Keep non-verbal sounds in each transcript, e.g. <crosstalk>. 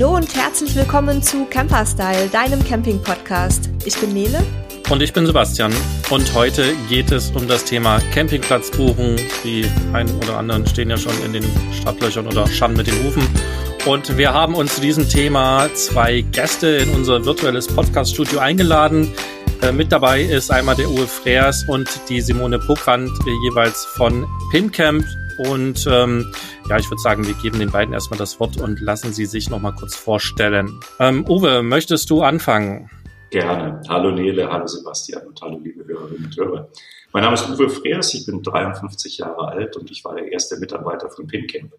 Hallo und herzlich willkommen zu Camperstyle, deinem Camping-Podcast. Ich bin Nele. Und ich bin Sebastian. Und heute geht es um das Thema Campingplatzbuchen. Die einen oder anderen stehen ja schon in den Stadtlöchern oder schannen mit den Hufen. Und wir haben uns zu diesem Thema zwei Gäste in unser virtuelles Podcast-Studio eingeladen. Äh, mit dabei ist einmal der Uwe Freers und die Simone äh, jeweils von Pincamp. Und ähm, ja, ich würde sagen, wir geben den beiden erstmal das Wort und lassen sie sich nochmal kurz vorstellen. Ähm, Uwe, möchtest du anfangen? Gerne. Hallo Nele, hallo Sebastian und hallo liebe Hörerinnen und Hörer. Mein Name ist Uwe Freers, ich bin 53 Jahre alt und ich war der erste Mitarbeiter von Pincamp.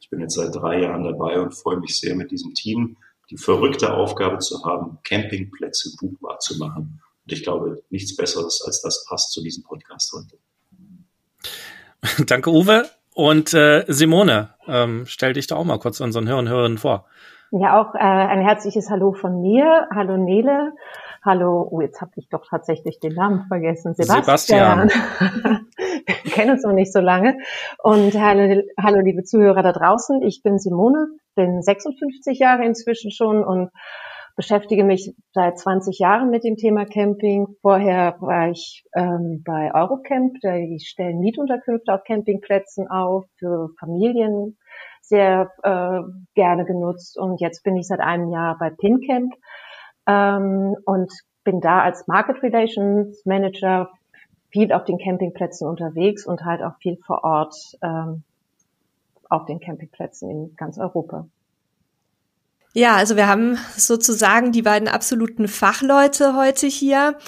Ich bin jetzt seit drei Jahren dabei und freue mich sehr, mit diesem Team die verrückte Aufgabe zu haben, Campingplätze buchbar zu machen. Und ich glaube, nichts Besseres als das passt zu diesem Podcast heute. <laughs> Danke, Uwe. Und äh, Simone, ähm, stell dich da auch mal kurz unseren Hörern Hörerinnen vor. Ja, auch äh, ein herzliches Hallo von mir. Hallo Nele. Hallo, oh, jetzt habe ich doch tatsächlich den Namen vergessen. Sebastian. Sebastian. <laughs> Wir kennen uns noch nicht so lange. Und hallo, hallo, liebe Zuhörer da draußen. Ich bin Simone, bin 56 Jahre inzwischen schon und beschäftige mich seit 20 Jahren mit dem Thema Camping. Vorher war ich ähm, bei Eurocamp, die stellen Mietunterkünfte auf Campingplätzen auf für Familien, sehr äh, gerne genutzt. Und jetzt bin ich seit einem Jahr bei PinCamp ähm, und bin da als Market Relations Manager viel auf den Campingplätzen unterwegs und halt auch viel vor Ort ähm, auf den Campingplätzen in ganz Europa. Ja, also wir haben sozusagen die beiden absoluten Fachleute heute hier.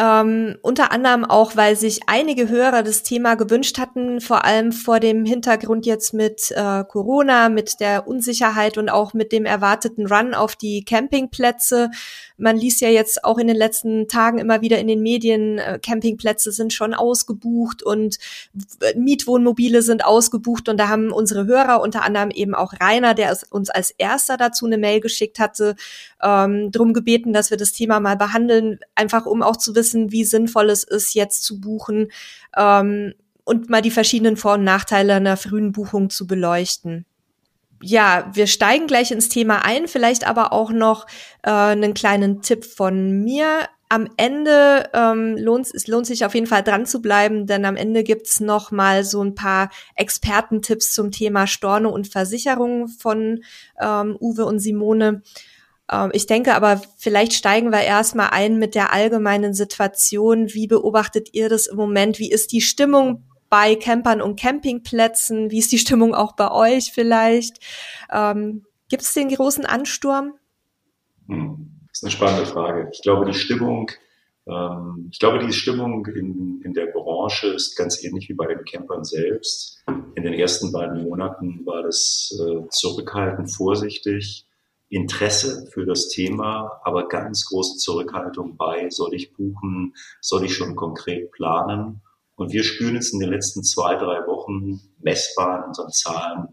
Ähm, unter anderem auch, weil sich einige Hörer das Thema gewünscht hatten, vor allem vor dem Hintergrund jetzt mit äh, Corona, mit der Unsicherheit und auch mit dem erwarteten Run auf die Campingplätze. Man liest ja jetzt auch in den letzten Tagen immer wieder in den Medien, äh, Campingplätze sind schon ausgebucht und Mietwohnmobile sind ausgebucht. Und da haben unsere Hörer, unter anderem eben auch Rainer, der uns als erster dazu eine Mail geschickt hatte, ähm, drum gebeten, dass wir das Thema mal behandeln, einfach um auch zu wissen, wie sinnvoll es ist, jetzt zu buchen ähm, und mal die verschiedenen Vor- und Nachteile einer frühen Buchung zu beleuchten ja, wir steigen gleich ins Thema ein, vielleicht aber auch noch äh, einen kleinen Tipp von mir. Am Ende ähm, lohnt es lohnt sich auf jeden Fall dran zu bleiben, denn am Ende gibt's noch mal so ein paar Expertentipps zum Thema Storno und Versicherung von ähm, Uwe und Simone. Ähm, ich denke aber, vielleicht steigen wir erstmal ein mit der allgemeinen Situation. Wie beobachtet ihr das im Moment? Wie ist die Stimmung bei Campern und Campingplätzen? Wie ist die Stimmung auch bei euch vielleicht? Ähm, Gibt es den großen Ansturm? Hm, das ist eine spannende Frage. Ich glaube, die Stimmung, ähm, ich glaube, die Stimmung in, in der Branche ist ganz ähnlich wie bei den Campern selbst. In den ersten beiden Monaten war das äh, zurückhaltend, vorsichtig. Interesse für das Thema, aber ganz große Zurückhaltung bei, soll ich buchen, soll ich schon konkret planen? Und wir spüren jetzt in den letzten zwei, drei Wochen messbar in unseren Zahlen,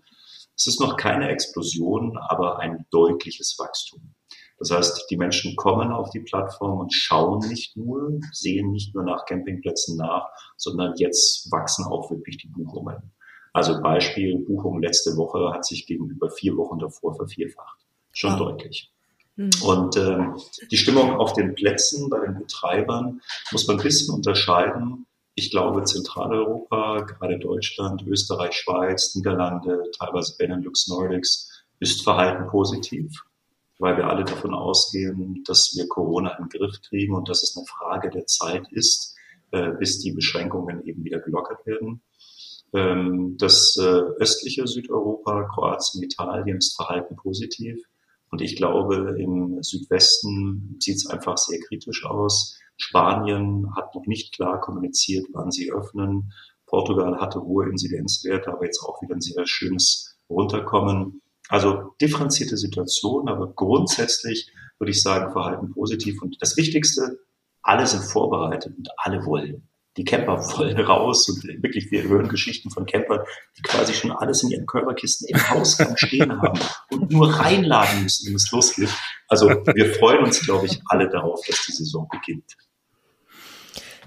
es ist noch keine Explosion, aber ein deutliches Wachstum. Das heißt, die Menschen kommen auf die Plattform und schauen nicht nur, sehen nicht nur nach Campingplätzen nach, sondern jetzt wachsen auch wirklich die Buchungen. Also Beispiel, Buchung letzte Woche hat sich gegenüber vier Wochen davor vervierfacht schon ah. deutlich. Mhm. Und ähm, die Stimmung auf den Plätzen bei den Betreibern muss man ein bisschen unterscheiden. Ich glaube, Zentraleuropa, gerade Deutschland, Österreich, Schweiz, Niederlande, teilweise Benelux, Nordics, ist verhalten positiv, weil wir alle davon ausgehen, dass wir Corona im Griff kriegen und dass es eine Frage der Zeit ist, äh, bis die Beschränkungen eben wieder gelockert werden. Ähm, das äh, östliche Südeuropa, Kroatien, Italien ist verhalten positiv. Und ich glaube, im Südwesten sieht es einfach sehr kritisch aus. Spanien hat noch nicht klar kommuniziert, wann sie öffnen. Portugal hatte hohe Inzidenzwerte, aber jetzt auch wieder ein sehr schönes Runterkommen. Also differenzierte Situation, aber grundsätzlich würde ich sagen, Verhalten positiv. Und das Wichtigste, alle sind vorbereitet und alle wollen die Camper voll raus und wirklich, wir hören Geschichten von Campern, die quasi schon alles in ihren Körperkisten im Hausgang stehen haben und nur reinladen müssen, wenn es losgeht. Also wir freuen uns, glaube ich, alle darauf, dass die Saison beginnt.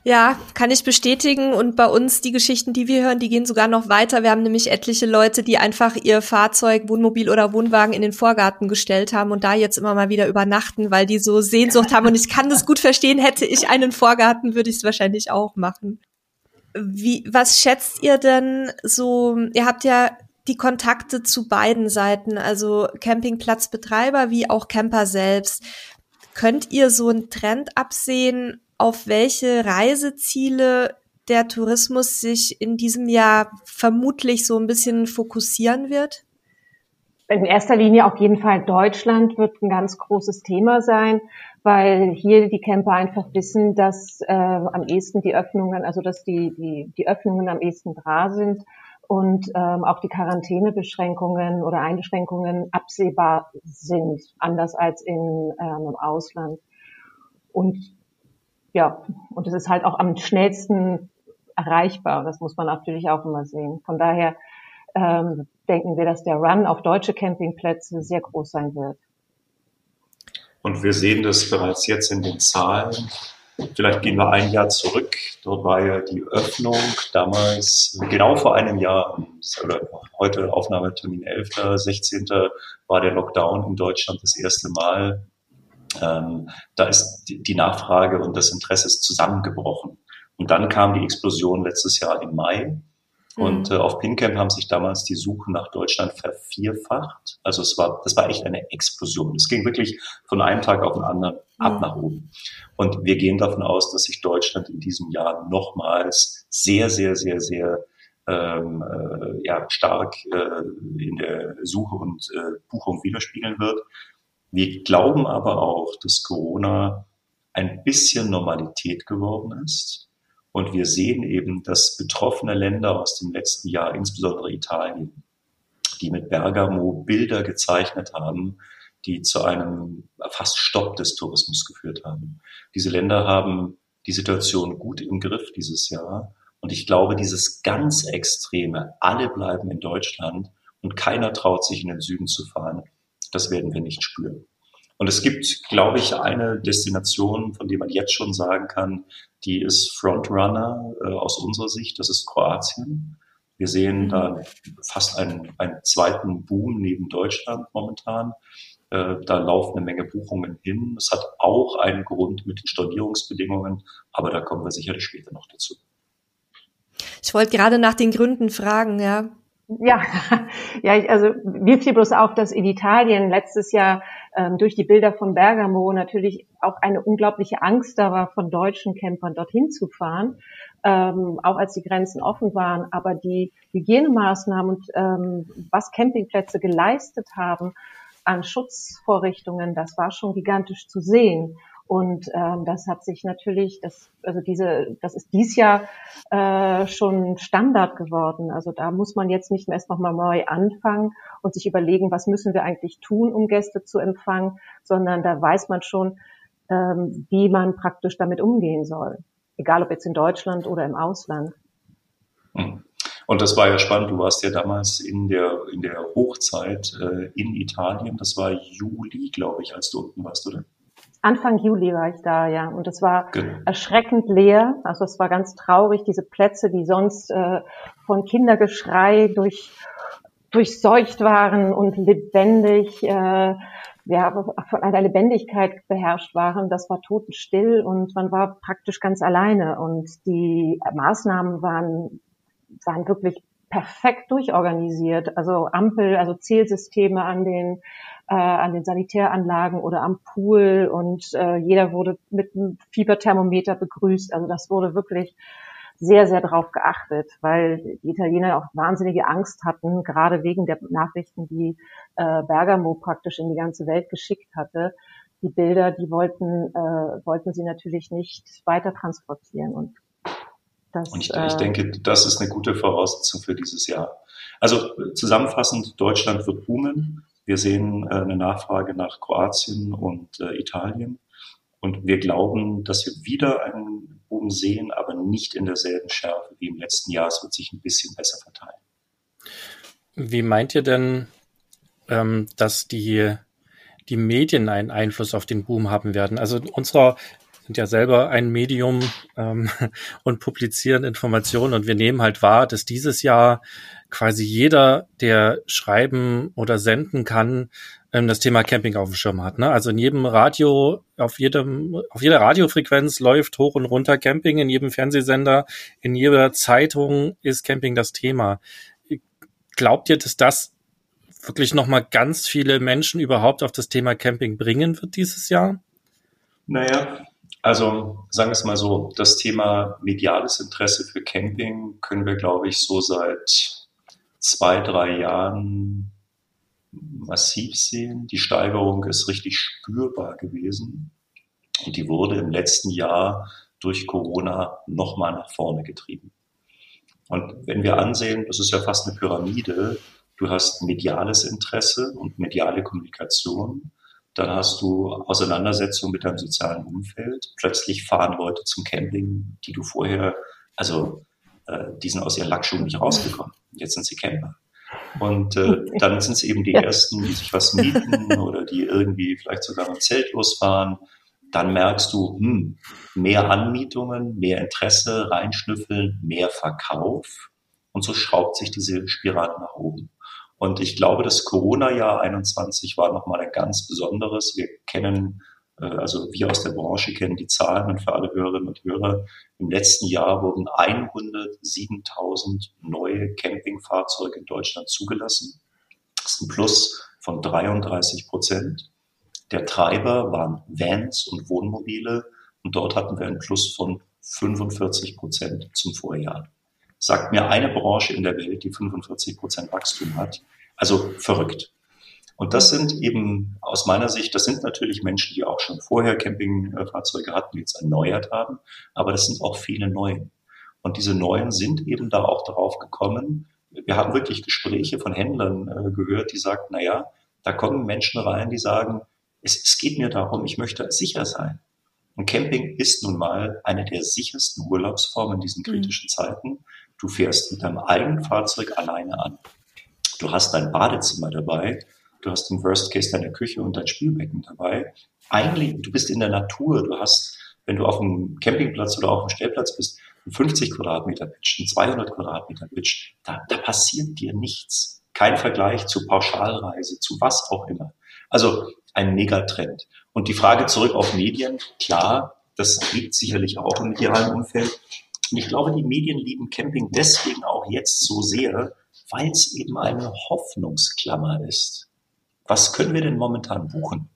Ja, kann ich bestätigen. Und bei uns die Geschichten, die wir hören, die gehen sogar noch weiter. Wir haben nämlich etliche Leute, die einfach ihr Fahrzeug, Wohnmobil oder Wohnwagen in den Vorgarten gestellt haben und da jetzt immer mal wieder übernachten, weil die so Sehnsucht haben. Und ich kann das gut verstehen. Hätte ich einen Vorgarten, würde ich es wahrscheinlich auch machen. Wie, was schätzt ihr denn so? Ihr habt ja die Kontakte zu beiden Seiten, also Campingplatzbetreiber wie auch Camper selbst. Könnt ihr so einen Trend absehen, auf welche Reiseziele der Tourismus sich in diesem Jahr vermutlich so ein bisschen fokussieren wird? In erster Linie auf jeden Fall Deutschland wird ein ganz großes Thema sein, weil hier die Camper einfach wissen, dass äh, am ehesten die Öffnungen, also dass die, die, die Öffnungen am ehesten da sind und ähm, auch die Quarantänebeschränkungen oder Einschränkungen absehbar sind, anders als in, ähm, im Ausland. Und ja, und es ist halt auch am schnellsten erreichbar. Das muss man natürlich auch immer sehen. Von daher ähm, denken wir, dass der Run auf deutsche Campingplätze sehr groß sein wird. Und wir sehen das bereits jetzt in den Zahlen. Vielleicht gehen wir ein Jahr zurück. Dort war ja die Öffnung damals, genau vor einem Jahr, oder heute Aufnahmetermin 11., 16. war der Lockdown in Deutschland das erste Mal. Ähm, da ist die Nachfrage und das Interesse ist zusammengebrochen. Und dann kam die Explosion letztes Jahr im Mai. Und mhm. äh, auf PinCamp haben sich damals die Suchen nach Deutschland vervierfacht. Also es war, das war echt eine Explosion. Es ging wirklich von einem Tag auf den anderen ab mhm. nach oben. Und wir gehen davon aus, dass sich Deutschland in diesem Jahr nochmals sehr, sehr, sehr, sehr ähm, äh, ja, stark äh, in der Suche und äh, Buchung widerspiegeln wird. Wir glauben aber auch, dass Corona ein bisschen Normalität geworden ist. Und wir sehen eben, dass betroffene Länder aus dem letzten Jahr, insbesondere Italien, die mit Bergamo Bilder gezeichnet haben, die zu einem fast Stopp des Tourismus geführt haben. Diese Länder haben die Situation gut im Griff dieses Jahr. Und ich glaube, dieses ganz Extreme, alle bleiben in Deutschland und keiner traut sich in den Süden zu fahren, das werden wir nicht spüren. Und es gibt, glaube ich, eine Destination, von der man jetzt schon sagen kann, die ist Frontrunner äh, aus unserer Sicht, das ist Kroatien. Wir sehen mhm. da fast einen, einen zweiten Boom neben Deutschland momentan. Äh, da laufen eine Menge Buchungen hin. Es hat auch einen Grund mit den Stornierungsbedingungen, aber da kommen wir sicherlich später noch dazu. Ich wollte gerade nach den Gründen fragen, ja. Ja, <laughs> ja, ich, also mir fiel bloß auf, dass in Italien letztes Jahr ähm, durch die Bilder von Bergamo natürlich auch eine unglaubliche Angst da war, von deutschen Campern dorthin zu fahren, ähm, auch als die Grenzen offen waren. Aber die Hygienemaßnahmen und ähm, was Campingplätze geleistet haben an Schutzvorrichtungen, das war schon gigantisch zu sehen. Und ähm, das hat sich natürlich, das, also diese, das ist dies Jahr äh, schon Standard geworden. Also da muss man jetzt nicht mehr erst nochmal neu anfangen und sich überlegen, was müssen wir eigentlich tun, um Gäste zu empfangen, sondern da weiß man schon, ähm, wie man praktisch damit umgehen soll. Egal ob jetzt in Deutschland oder im Ausland. Hm. Und das war ja spannend. Du warst ja damals in der, in der Hochzeit äh, in Italien. Das war Juli, glaube ich, als du unten warst, oder? Anfang Juli war ich da, ja. Und es war genau. erschreckend leer. Also es war ganz traurig, diese Plätze, die sonst äh, von Kindergeschrei durch, durchseucht waren und lebendig, äh, ja, von einer Lebendigkeit beherrscht waren. Das war totenstill und man war praktisch ganz alleine. Und die Maßnahmen waren, waren wirklich perfekt durchorganisiert. Also Ampel, also Zählsysteme an den äh, an den Sanitäranlagen oder am Pool und äh, jeder wurde mit einem Fieberthermometer begrüßt. Also das wurde wirklich sehr, sehr darauf geachtet, weil die Italiener auch wahnsinnige Angst hatten, gerade wegen der Nachrichten, die äh, Bergamo praktisch in die ganze Welt geschickt hatte. Die Bilder, die wollten, äh, wollten sie natürlich nicht weiter transportieren. Und, das, und ich, äh, ich denke, das ist eine gute Voraussetzung für dieses Jahr. Also zusammenfassend, Deutschland wird boomen. Wir sehen äh, eine Nachfrage nach Kroatien und äh, Italien. Und wir glauben, dass wir wieder einen Boom sehen, aber nicht in derselben Schärfe wie im letzten Jahr. Es wird sich ein bisschen besser verteilen. Wie meint ihr denn, ähm, dass die, die Medien einen Einfluss auf den Boom haben werden? Also unserer sind ja selber ein Medium ähm, <laughs> und publizieren Informationen und wir nehmen halt wahr, dass dieses Jahr quasi jeder, der schreiben oder senden kann, ähm, das Thema Camping auf dem Schirm hat. Ne? Also in jedem Radio, auf jedem, auf jeder Radiofrequenz läuft hoch und runter Camping, in jedem Fernsehsender, in jeder Zeitung ist Camping das Thema. Glaubt ihr, dass das wirklich nochmal ganz viele Menschen überhaupt auf das Thema Camping bringen wird dieses Jahr? Naja, also sagen wir es mal so, das Thema mediales Interesse für Camping können wir, glaube ich, so seit zwei, drei Jahren massiv sehen. Die Steigerung ist richtig spürbar gewesen und die wurde im letzten Jahr durch Corona nochmal nach vorne getrieben. Und wenn wir ansehen, das ist ja fast eine Pyramide, du hast mediales Interesse und mediale Kommunikation, dann hast du Auseinandersetzung mit deinem sozialen Umfeld, plötzlich fahren Leute zum Camping, die du vorher, also äh, die sind aus ihren Lackschuhen nicht rausgekommen, jetzt sind sie Camper. Und äh, dann sind es eben die ersten, die sich was mieten <laughs> oder die irgendwie vielleicht sogar ein Zelt losfahren. Dann merkst du, hm, mehr Anmietungen, mehr Interesse, reinschnüffeln, mehr Verkauf. Und so schraubt sich diese Spirale nach oben. Und ich glaube, das Corona-Jahr 21 war nochmal ein ganz besonderes. Wir kennen, äh, also wir aus der Branche kennen die Zahlen und für alle Hörerinnen und Hörer, im letzten Jahr wurden 107.000 neue Campingfahrzeuge in Deutschland zugelassen. Das ist ein Plus von 33 Prozent. Der Treiber waren Vans und Wohnmobile und dort hatten wir ein Plus von 45 Prozent zum Vorjahr. Sagt mir eine Branche in der Welt, die 45 Prozent Wachstum hat. Also verrückt. Und das sind eben aus meiner Sicht, das sind natürlich Menschen, die auch schon vorher Campingfahrzeuge hatten, die jetzt erneuert haben, aber das sind auch viele neue. Und diese neuen sind eben da auch darauf gekommen. Wir haben wirklich Gespräche von Händlern äh, gehört, die sagten, na ja, da kommen Menschen rein, die sagen, es, es geht mir darum, ich möchte sicher sein. Und Camping ist nun mal eine der sichersten Urlaubsformen in diesen mhm. kritischen. Zeiten. Du fährst mit deinem eigenen Fahrzeug alleine an. Du hast dein Badezimmer dabei du hast im Worst Case deine Küche und dein Spülbecken dabei. Eigentlich, du bist in der Natur, du hast, wenn du auf einem Campingplatz oder auf einem Stellplatz bist, einen 50 Quadratmeter Pitch, einen 200 Quadratmeter Pitch, da, da passiert dir nichts. Kein Vergleich zu Pauschalreise, zu was auch immer. Also ein Megatrend. Und die Frage zurück auf Medien, klar, das liegt sicherlich auch im medialen Umfeld. Und ich glaube, die Medien lieben Camping deswegen auch jetzt so sehr, weil es eben eine Hoffnungsklammer ist. Was können wir denn momentan buchen?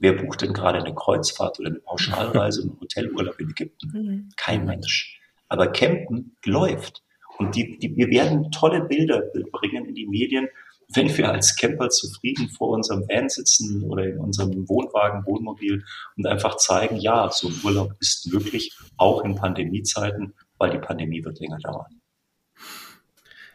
Wer bucht denn gerade eine Kreuzfahrt oder eine Pauschalreise, einen Hotelurlaub in Ägypten? Mhm. Kein Mensch. Aber Campen läuft. Und die, die, wir werden tolle Bilder bringen in die Medien, wenn wir als Camper zufrieden vor unserem Van sitzen oder in unserem Wohnwagen, Wohnmobil und einfach zeigen, ja, so ein Urlaub ist möglich, auch in Pandemiezeiten, weil die Pandemie wird länger dauern.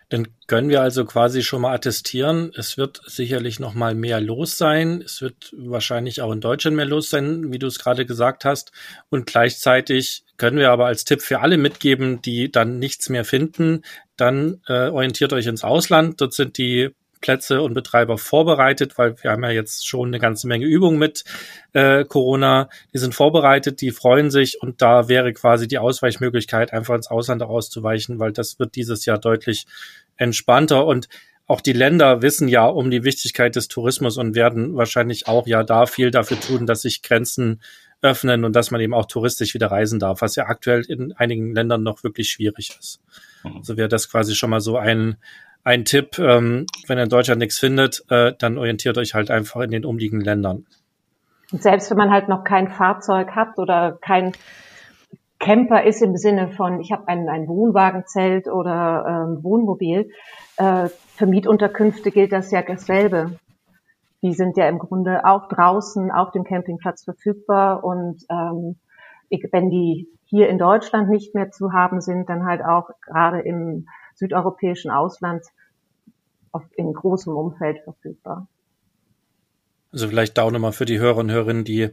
Dann können wir also quasi schon mal attestieren, es wird sicherlich noch mal mehr los sein. Es wird wahrscheinlich auch in Deutschland mehr los sein, wie du es gerade gesagt hast. Und gleichzeitig können wir aber als Tipp für alle mitgeben, die dann nichts mehr finden, dann äh, orientiert euch ins Ausland. Dort sind die Plätze und Betreiber vorbereitet, weil wir haben ja jetzt schon eine ganze Menge Übungen mit äh, Corona. Die sind vorbereitet, die freuen sich und da wäre quasi die Ausweichmöglichkeit, einfach ins Ausland auszuweichen, weil das wird dieses Jahr deutlich entspannter und auch die Länder wissen ja um die Wichtigkeit des Tourismus und werden wahrscheinlich auch ja da viel dafür tun, dass sich Grenzen öffnen und dass man eben auch touristisch wieder reisen darf, was ja aktuell in einigen Ländern noch wirklich schwierig ist. Mhm. Also wäre das quasi schon mal so ein, ein Tipp, ähm, wenn ihr in Deutschland nichts findet, äh, dann orientiert euch halt einfach in den umliegenden Ländern. Und selbst wenn man halt noch kein Fahrzeug hat oder kein Camper ist im Sinne von, ich habe ein, ein Wohnwagenzelt oder ähm, Wohnmobil. Äh, für Mietunterkünfte gilt das ja dasselbe. Die sind ja im Grunde auch draußen auf dem Campingplatz verfügbar und ähm, wenn die hier in Deutschland nicht mehr zu haben sind, dann halt auch gerade im südeuropäischen Ausland in großem Umfeld verfügbar. Also vielleicht da auch nochmal für die Hörer und Hörerinnen, die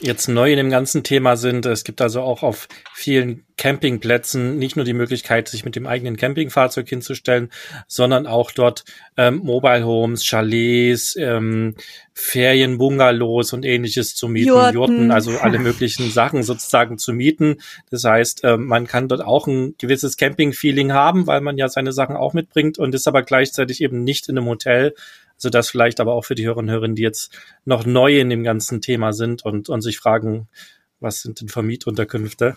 jetzt neu in dem ganzen Thema sind. Es gibt also auch auf vielen Campingplätzen nicht nur die Möglichkeit, sich mit dem eigenen Campingfahrzeug hinzustellen, sondern auch dort ähm, Mobile Homes, Chalets, ähm, Ferienbungalows und ähnliches zu mieten, Jurten. Jurten, also <laughs> alle möglichen Sachen sozusagen zu mieten. Das heißt, ähm, man kann dort auch ein gewisses Camping-Feeling haben, weil man ja seine Sachen auch mitbringt und ist aber gleichzeitig eben nicht in einem Hotel, das vielleicht aber auch für die Hörerinnen und Hörer, die jetzt noch neu in dem ganzen Thema sind und, und sich fragen, was sind denn Vermietunterkünfte?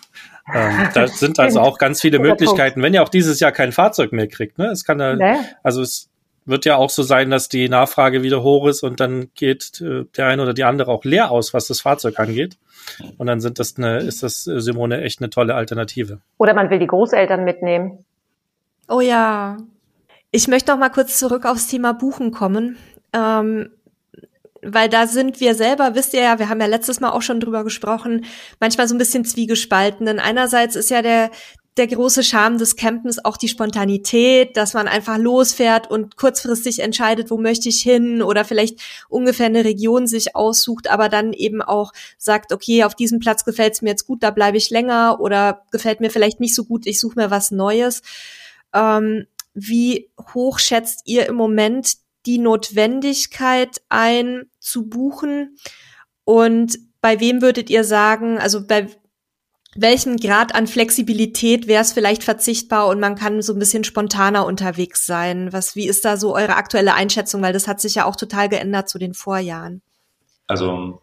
Ähm, da <laughs> sind also auch ganz viele Möglichkeiten, wenn ihr auch dieses Jahr kein Fahrzeug mehr kriegt. Ne? Es kann ja, nee. also es wird ja auch so sein, dass die Nachfrage wieder hoch ist und dann geht äh, der eine oder die andere auch leer aus, was das Fahrzeug angeht. Und dann sind das eine, ist das äh, Simone echt eine tolle Alternative. Oder man will die Großeltern mitnehmen. Oh ja, ich möchte noch mal kurz zurück aufs Thema Buchen kommen. Ähm, weil da sind wir selber, wisst ihr ja, wir haben ja letztes Mal auch schon drüber gesprochen, manchmal so ein bisschen zwiegespalten. Denn einerseits ist ja der, der große Charme des Campens auch die Spontanität, dass man einfach losfährt und kurzfristig entscheidet, wo möchte ich hin oder vielleicht ungefähr eine Region sich aussucht, aber dann eben auch sagt, okay, auf diesem Platz gefällt es mir jetzt gut, da bleibe ich länger oder gefällt mir vielleicht nicht so gut, ich suche mir was Neues. Ähm, wie hoch schätzt ihr im Moment die Notwendigkeit ein, zu buchen? Und bei wem würdet ihr sagen, also bei welchem Grad an Flexibilität wäre es vielleicht verzichtbar und man kann so ein bisschen spontaner unterwegs sein? Was, wie ist da so eure aktuelle Einschätzung? Weil das hat sich ja auch total geändert zu den Vorjahren. Also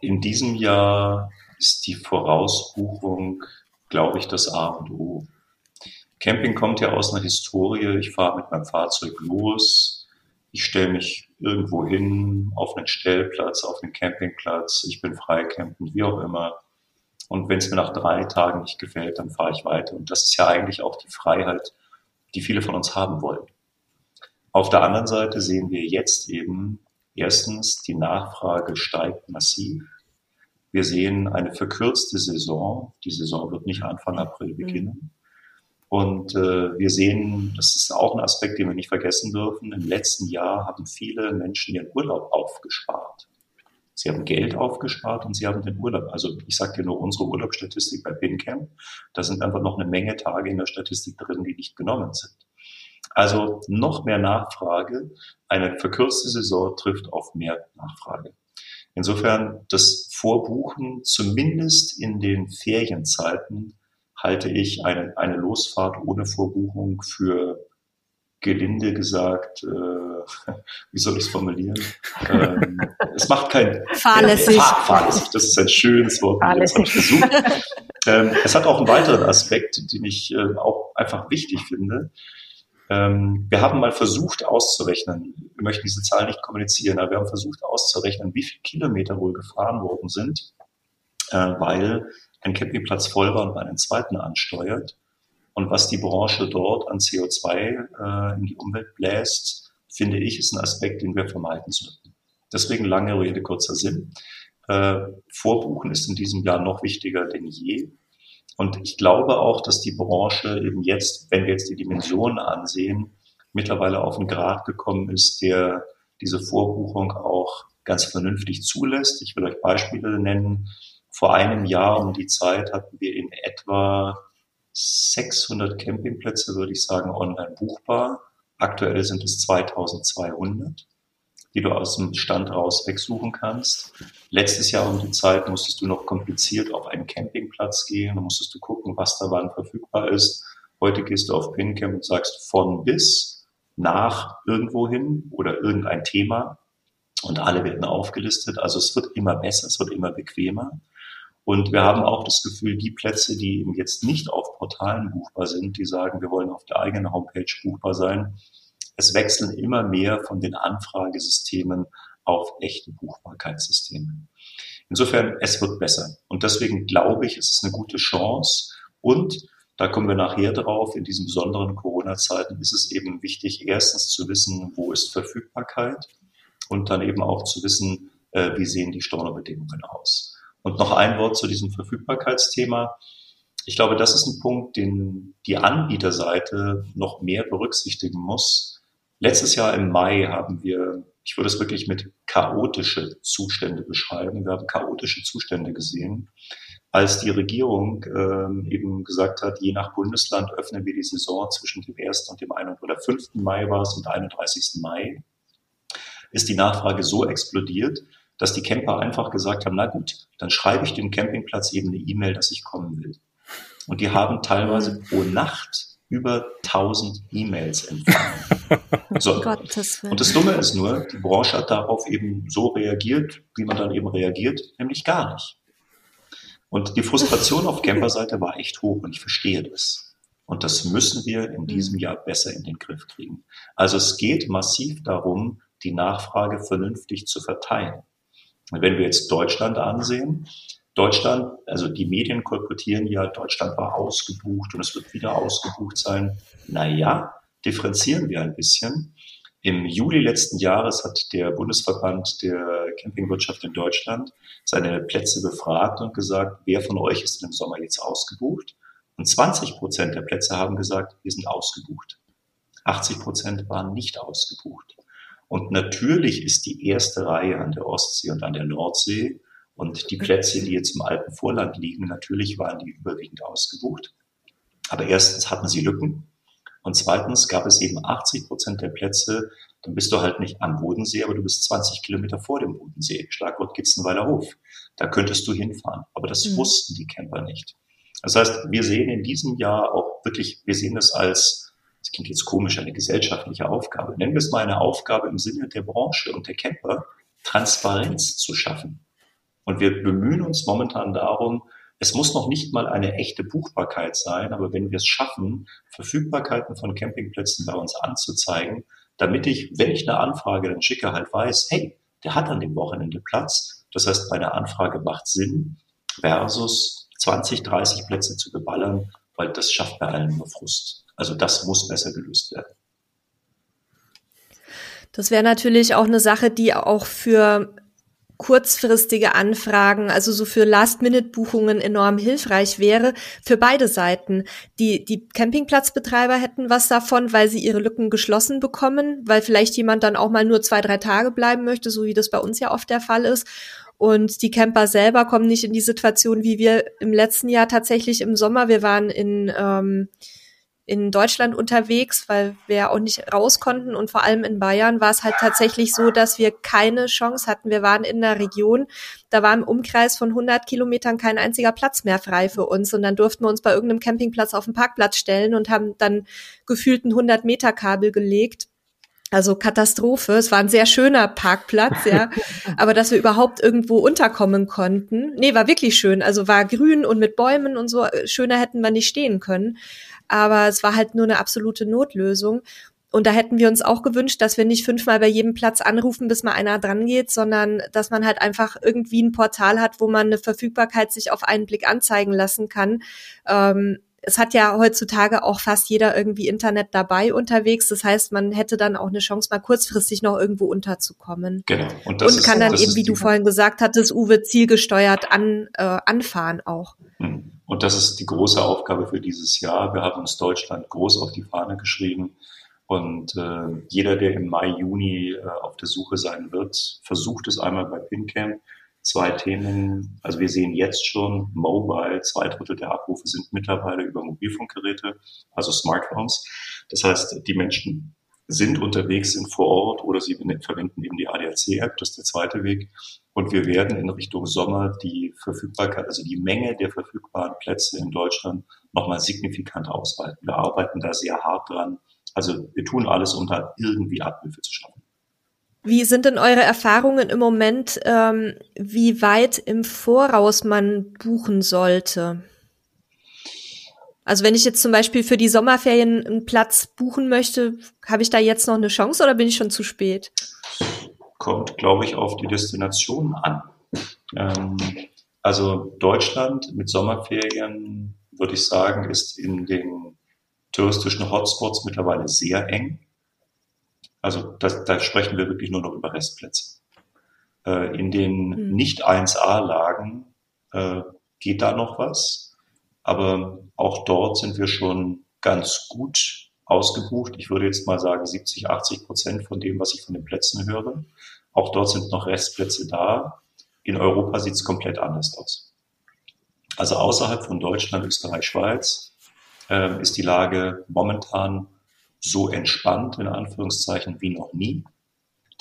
in diesem Jahr ist die Vorausbuchung, glaube ich, das A und O. Camping kommt ja aus einer Historie. Ich fahre mit meinem Fahrzeug los. Ich stelle mich irgendwo hin, auf einen Stellplatz, auf einen Campingplatz. Ich bin freicampend, wie auch immer. Und wenn es mir nach drei Tagen nicht gefällt, dann fahre ich weiter. Und das ist ja eigentlich auch die Freiheit, die viele von uns haben wollen. Auf der anderen Seite sehen wir jetzt eben erstens, die Nachfrage steigt massiv. Wir sehen eine verkürzte Saison. Die Saison wird nicht Anfang April beginnen. Und äh, wir sehen, das ist auch ein Aspekt, den wir nicht vergessen dürfen. Im letzten Jahr haben viele Menschen ihren Urlaub aufgespart. Sie haben Geld aufgespart und sie haben den Urlaub. Also ich sage dir nur unsere Urlaubsstatistik bei PinCamp. Da sind einfach noch eine Menge Tage in der Statistik drin, die nicht genommen sind. Also noch mehr Nachfrage. Eine verkürzte Saison trifft auf mehr Nachfrage. Insofern das Vorbuchen zumindest in den Ferienzeiten halte ich eine, eine Losfahrt ohne Vorbuchung für gelinde gesagt, äh, <laughs> wie soll ich es formulieren? ähm, es macht kein fahrlässig. Äh, fahr, fahrlässig. Das ist ein schönes Wort. Fahrlässig. ähm, es hat auch einen weiteren Aspekt, den ich äh, auch einfach wichtig finde. Ähm, wir haben mal versucht auszurechnen, wir möchten diese Zahl nicht kommunizieren, aber wir haben versucht auszurechnen, wie viele Kilometer wohl gefahren worden sind, äh, weil ein Campingplatz voll war und man einen zweiten ansteuert. Und was die Branche dort an CO2 äh, in die Umwelt bläst, finde ich, ist ein Aspekt, den wir vermeiden sollten. Deswegen lange Rede, kurzer Sinn. Äh, Vorbuchen ist in diesem Jahr noch wichtiger denn je. Und ich glaube auch, dass die Branche eben jetzt, wenn wir jetzt die Dimensionen ansehen, mittlerweile auf einen Grad gekommen ist, der diese Vorbuchung auch ganz vernünftig zulässt. Ich will euch Beispiele nennen. Vor einem Jahr um die Zeit hatten wir in etwa 600 Campingplätze, würde ich sagen, online buchbar. Aktuell sind es 2200, die du aus dem Stand raus wegsuchen kannst. Letztes Jahr um die Zeit musstest du noch kompliziert auf einen Campingplatz gehen, da musstest du gucken, was da wann verfügbar ist. Heute gehst du auf PinCamp und sagst von bis nach irgendwo hin oder irgendein Thema und alle werden aufgelistet. Also es wird immer besser, es wird immer bequemer. Und wir haben auch das Gefühl, die Plätze, die eben jetzt nicht auf Portalen buchbar sind, die sagen, wir wollen auf der eigenen Homepage buchbar sein, es wechseln immer mehr von den Anfragesystemen auf echte Buchbarkeitssysteme. Insofern, es wird besser. Und deswegen glaube ich, es ist eine gute Chance. Und da kommen wir nachher drauf, in diesen besonderen Corona-Zeiten ist es eben wichtig, erstens zu wissen, wo ist Verfügbarkeit und dann eben auch zu wissen, äh, wie sehen die Stornobedingungen aus. Und noch ein Wort zu diesem Verfügbarkeitsthema. Ich glaube, das ist ein Punkt, den die Anbieterseite noch mehr berücksichtigen muss. Letztes Jahr im Mai haben wir, ich würde es wirklich mit chaotische Zustände beschreiben. Wir haben chaotische Zustände gesehen, als die Regierung ähm, eben gesagt hat, je nach Bundesland öffnen wir die Saison zwischen dem 1. und dem 1. oder 5. Mai war es und 31. Mai, ist die Nachfrage so explodiert, dass die Camper einfach gesagt haben, na gut, dann schreibe ich dem Campingplatz eben eine E-Mail, dass ich kommen will. Und die haben teilweise pro Nacht über 1000 E-Mails empfangen. <laughs> So. Und das Dumme ist nur, die Branche hat darauf eben so reagiert, wie man dann eben reagiert, nämlich gar nicht. Und die Frustration auf Camperseite war echt hoch und ich verstehe das. Und das müssen wir in diesem mhm. Jahr besser in den Griff kriegen. Also es geht massiv darum, die Nachfrage vernünftig zu verteilen. Wenn wir jetzt Deutschland ansehen, Deutschland, also die Medien kolportieren ja, Deutschland war ausgebucht und es wird wieder ausgebucht sein. Naja, differenzieren wir ein bisschen. Im Juli letzten Jahres hat der Bundesverband der Campingwirtschaft in Deutschland seine Plätze befragt und gesagt, wer von euch ist im Sommer jetzt ausgebucht? Und 20 Prozent der Plätze haben gesagt, wir sind ausgebucht. 80 Prozent waren nicht ausgebucht. Und natürlich ist die erste Reihe an der Ostsee und an der Nordsee und die Plätze, die jetzt im Alpenvorland liegen, natürlich waren die überwiegend ausgebucht. Aber erstens hatten sie Lücken und zweitens gab es eben 80 Prozent der Plätze, dann bist du halt nicht am Bodensee, aber du bist 20 Kilometer vor dem Bodensee. Schlagwort Gitzenweiler Hof. Da könntest du hinfahren. Aber das mhm. wussten die Camper nicht. Das heißt, wir sehen in diesem Jahr auch wirklich, wir sehen das als, das klingt jetzt komisch, eine gesellschaftliche Aufgabe. Nennen wir es mal eine Aufgabe im Sinne der Branche und der Camper, Transparenz zu schaffen. Und wir bemühen uns momentan darum, es muss noch nicht mal eine echte Buchbarkeit sein, aber wenn wir es schaffen, Verfügbarkeiten von Campingplätzen bei uns anzuzeigen, damit ich, wenn ich eine Anfrage dann schicke, halt weiß, hey, der hat an dem Wochenende Platz. Das heißt, meine Anfrage macht Sinn versus 20, 30 Plätze zu beballern, weil das schafft bei allen nur Frust. Also das muss besser gelöst werden. Das wäre natürlich auch eine Sache, die auch für kurzfristige Anfragen, also so für Last-Minute-Buchungen enorm hilfreich wäre für beide Seiten. Die, die Campingplatzbetreiber hätten was davon, weil sie ihre Lücken geschlossen bekommen, weil vielleicht jemand dann auch mal nur zwei, drei Tage bleiben möchte, so wie das bei uns ja oft der Fall ist. Und die Camper selber kommen nicht in die Situation, wie wir im letzten Jahr tatsächlich im Sommer. Wir waren in ähm, in Deutschland unterwegs, weil wir auch nicht raus konnten und vor allem in Bayern war es halt tatsächlich so, dass wir keine Chance hatten. Wir waren in einer Region, da war im Umkreis von 100 Kilometern kein einziger Platz mehr frei für uns und dann durften wir uns bei irgendeinem Campingplatz auf den Parkplatz stellen und haben dann gefühlt ein 100 Meter Kabel gelegt. Also Katastrophe. Es war ein sehr schöner Parkplatz, ja. <laughs> Aber dass wir überhaupt irgendwo unterkommen konnten. Nee, war wirklich schön. Also war grün und mit Bäumen und so. Schöner hätten wir nicht stehen können aber es war halt nur eine absolute Notlösung. Und da hätten wir uns auch gewünscht, dass wir nicht fünfmal bei jedem Platz anrufen, bis mal einer dran geht, sondern dass man halt einfach irgendwie ein Portal hat, wo man eine Verfügbarkeit sich auf einen Blick anzeigen lassen kann. Ähm, es hat ja heutzutage auch fast jeder irgendwie Internet dabei unterwegs. Das heißt, man hätte dann auch eine Chance, mal kurzfristig noch irgendwo unterzukommen. Genau. Und, das und kann ist, dann eben, wie du vorhin gesagt hattest, Uwe, zielgesteuert an, äh, anfahren auch. Hm. Und das ist die große Aufgabe für dieses Jahr. Wir haben uns Deutschland groß auf die Fahne geschrieben. Und äh, jeder, der im Mai, Juni äh, auf der Suche sein wird, versucht es einmal bei PinCamp. Zwei Themen. Also wir sehen jetzt schon Mobile. Zwei Drittel der Abrufe sind mittlerweile über Mobilfunkgeräte, also Smartphones. Das heißt, die Menschen sind unterwegs, sind vor Ort oder sie verwenden eben die ADAC-App, das ist der zweite Weg. Und wir werden in Richtung Sommer die Verfügbarkeit, also die Menge der verfügbaren Plätze in Deutschland nochmal signifikant ausweiten. Wir arbeiten da sehr hart dran. Also wir tun alles, um da irgendwie Abhilfe zu schaffen. Wie sind denn eure Erfahrungen im Moment, ähm, wie weit im Voraus man buchen sollte? Also wenn ich jetzt zum Beispiel für die Sommerferien einen Platz buchen möchte, habe ich da jetzt noch eine Chance oder bin ich schon zu spät? Kommt, glaube ich, auf die Destination an. Ähm, also Deutschland mit Sommerferien, würde ich sagen, ist in den touristischen Hotspots mittlerweile sehr eng. Also das, da sprechen wir wirklich nur noch über Restplätze. Äh, in den hm. nicht 1A-Lagen äh, geht da noch was. Aber auch dort sind wir schon ganz gut ausgebucht. Ich würde jetzt mal sagen 70, 80 Prozent von dem, was ich von den Plätzen höre. Auch dort sind noch Restplätze da. In Europa sieht es komplett anders aus. Also außerhalb von Deutschland, Österreich, Schweiz äh, ist die Lage momentan so entspannt, in Anführungszeichen, wie noch nie.